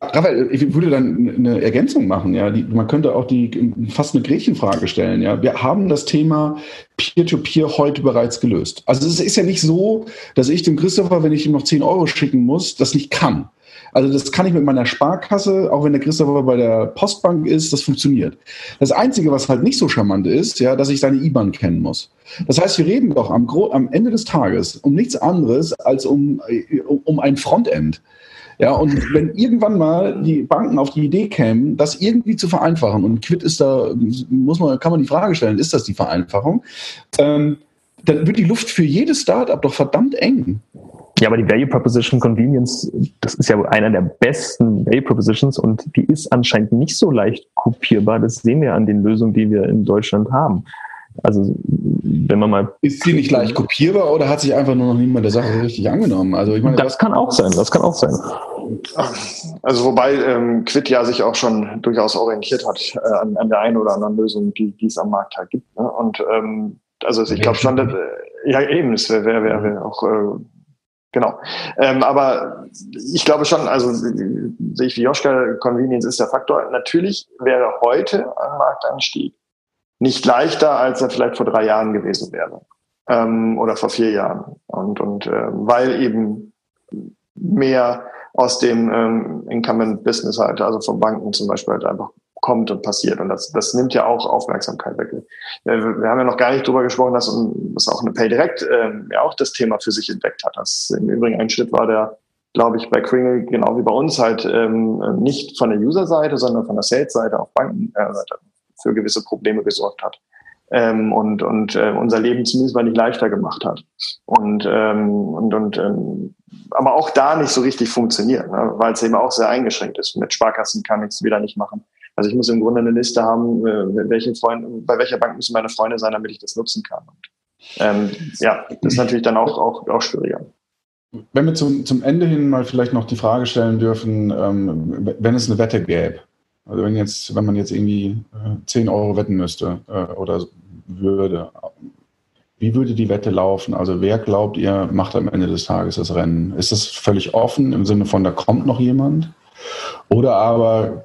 Raphael, ich würde dann eine Ergänzung machen. Ja, die, man könnte auch die fast eine Gretchenfrage stellen. Ja, wir haben das Thema Peer-to-Peer -Peer heute bereits gelöst. Also es ist ja nicht so, dass ich dem Christopher, wenn ich ihm noch 10 Euro schicken muss, das nicht kann. Also das kann ich mit meiner Sparkasse, auch wenn der Christopher bei der Postbank ist, das funktioniert. Das Einzige, was halt nicht so charmant ist, ja, dass ich seine IBAN kennen muss. Das heißt, wir reden doch am, am Ende des Tages um nichts anderes als um, um ein Frontend. Ja, und wenn irgendwann mal die Banken auf die Idee kämen, das irgendwie zu vereinfachen, und Quid ist da, muss man, kann man die Frage stellen, ist das die Vereinfachung? Ähm, dann wird die Luft für jedes Startup doch verdammt eng. Ja, aber die Value Proposition Convenience, das ist ja einer der besten Value Propositions und die ist anscheinend nicht so leicht kopierbar. Das sehen wir an den Lösungen, die wir in Deutschland haben. Also, wenn man mal. Ist sie nicht leicht kopierbar oder hat sich einfach nur noch niemand der Sache richtig angenommen? Also, ich meine, das kann auch sein, das kann auch sein. Also, wobei ähm, Quid ja sich auch schon durchaus orientiert hat äh, an, an der einen oder anderen Lösung, die, die es am Markt halt gibt. Ne? Und ähm, also ich glaube schon, dass, äh, ja eben, es wäre wär, wär, wär auch äh, Genau. Ähm, aber ich glaube schon, also sehe ich wie Joschka, Convenience ist der Faktor. Natürlich wäre heute ein Markteinstieg nicht leichter, als er vielleicht vor drei Jahren gewesen wäre. Ähm, oder vor vier Jahren. Und, und äh, weil eben mehr aus dem ähm, Incumbent-Business halt, also von Banken zum Beispiel halt einfach kommt und passiert. Und das, das nimmt ja auch Aufmerksamkeit weg. Wir haben ja noch gar nicht drüber gesprochen, dass, dass auch eine PayDirect äh, ja auch das Thema für sich entdeckt hat. Das im Übrigen ein Schritt war, der, glaube ich, bei Kringle genau wie bei uns halt ähm, nicht von der User-Seite, sondern von der Sales-Seite auf Bankenseite äh, für gewisse Probleme gesorgt hat. Ähm, und und äh, unser Leben zumindest mal nicht leichter gemacht hat. Und, ähm, und, und ähm, aber auch da nicht so richtig funktioniert, ne? weil es eben auch sehr eingeschränkt ist. Mit Sparkassen kann ich es wieder nicht machen. Also ich muss im Grunde eine Liste haben, äh, welche Freunde, bei welcher Bank müssen meine Freunde sein, damit ich das nutzen kann. Und, ähm, ja, das ist natürlich dann auch, auch, auch schwieriger. Wenn wir zum, zum Ende hin mal vielleicht noch die Frage stellen dürfen, ähm, wenn es eine Wette gäbe, also wenn jetzt, wenn man jetzt irgendwie äh, 10 Euro wetten müsste äh, oder würde, wie würde die Wette laufen? Also wer glaubt ihr, macht am Ende des Tages das Rennen? Ist das völlig offen im Sinne von, da kommt noch jemand? Oder aber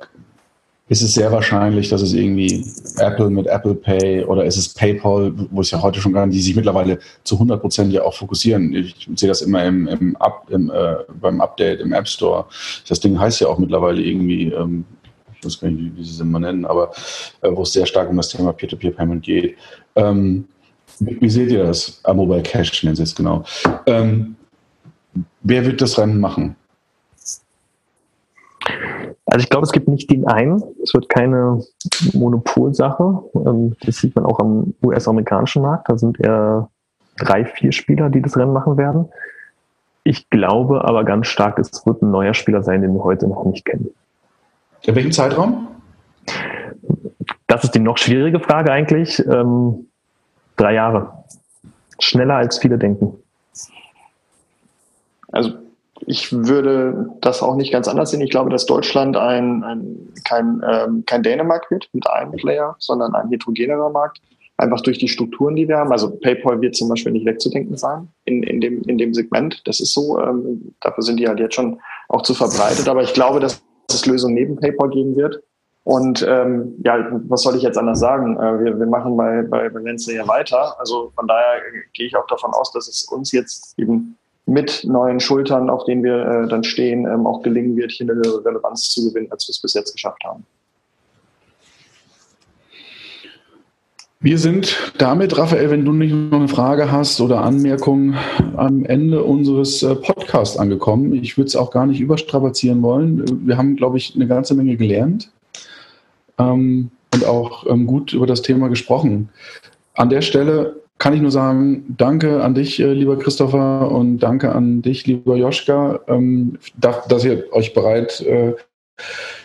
ist es sehr wahrscheinlich, dass es irgendwie Apple mit Apple Pay oder ist es PayPal, wo es ja heute schon gar die sich mittlerweile zu 100 Prozent ja auch fokussieren. Ich sehe das immer im, im, Up, im äh, beim Update im App Store. Das Ding heißt ja auch mittlerweile irgendwie, ähm, ich weiß gar nicht, wie, sie es immer nennen, aber äh, wo es sehr stark um das Thema Peer-to-Peer-Payment geht. Ähm, wie, wie, seht ihr das? Ah, Mobile Cash nennen sie es genau. Ähm, wer wird das Rennen machen? Also ich glaube, es gibt nicht den einen. Es wird keine Monopolsache. Ähm, das sieht man auch am US-amerikanischen Markt. Da sind eher drei, vier Spieler, die das Rennen machen werden. Ich glaube aber ganz stark, es wird ein neuer Spieler sein, den wir heute noch nicht kennen. In welchem Zeitraum? Das ist die noch schwierige Frage eigentlich. Ähm, drei Jahre. Schneller als viele denken. Also ich würde das auch nicht ganz anders sehen. Ich glaube, dass Deutschland ein, ein, kein, ähm, kein Dänemark wird mit einem Player, sondern ein heterogenerer Markt. Einfach durch die Strukturen, die wir haben. Also PayPal wird zum Beispiel nicht wegzudenken sein in, in, dem, in dem Segment. Das ist so. Ähm, dafür sind die halt jetzt schon auch zu verbreitet. Aber ich glaube, dass es Lösungen neben PayPal geben wird. Und ähm, ja, was soll ich jetzt anders sagen? Äh, wir, wir machen bei, bei, Wenzel ja weiter. Also von daher gehe ich auch davon aus, dass es uns jetzt eben mit neuen Schultern, auf denen wir äh, dann stehen, ähm, auch gelingen wird, hier eine Relevanz zu gewinnen, als wir es bis jetzt geschafft haben. Wir sind damit, Raphael, wenn du nicht noch eine Frage hast oder Anmerkung, am Ende unseres äh, Podcasts angekommen. Ich würde es auch gar nicht überstrapazieren wollen. Wir haben, glaube ich, eine ganze Menge gelernt ähm, und auch ähm, gut über das Thema gesprochen. An der Stelle kann ich nur sagen, danke an dich, äh, lieber Christopher, und danke an dich, lieber Joschka, ähm, dass ihr euch bereit äh,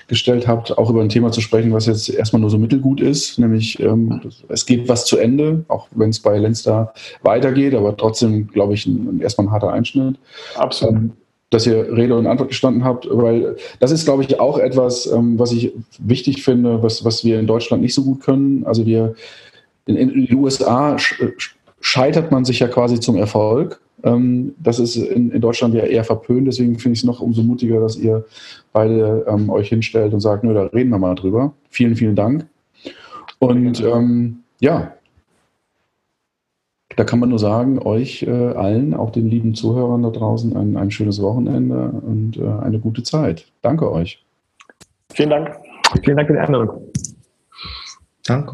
gestellt habt, auch über ein Thema zu sprechen, was jetzt erstmal nur so mittelgut ist, nämlich ähm, es geht was zu Ende, auch wenn es bei Lenster weitergeht, aber trotzdem, glaube ich, erstmal ein harter Einschnitt. Absolut. Ähm, dass ihr Rede und Antwort gestanden habt, weil das ist, glaube ich, auch etwas, was ich wichtig finde, was, was wir in Deutschland nicht so gut können. Also wir in, in den USA scheitert man sich ja quasi zum Erfolg. Ähm, das ist in, in, Deutschland ja eher verpönt, deswegen finde ich es noch umso mutiger, dass ihr beide ähm, euch hinstellt und sagt, nö, da reden wir mal drüber. Vielen, vielen Dank. Und ähm, ja, da kann man nur sagen, euch äh, allen, auch den lieben Zuhörern da draußen, ein, ein schönes Wochenende und äh, eine gute Zeit. Danke euch. Vielen Dank. Vielen Dank für die Einladung. Danke.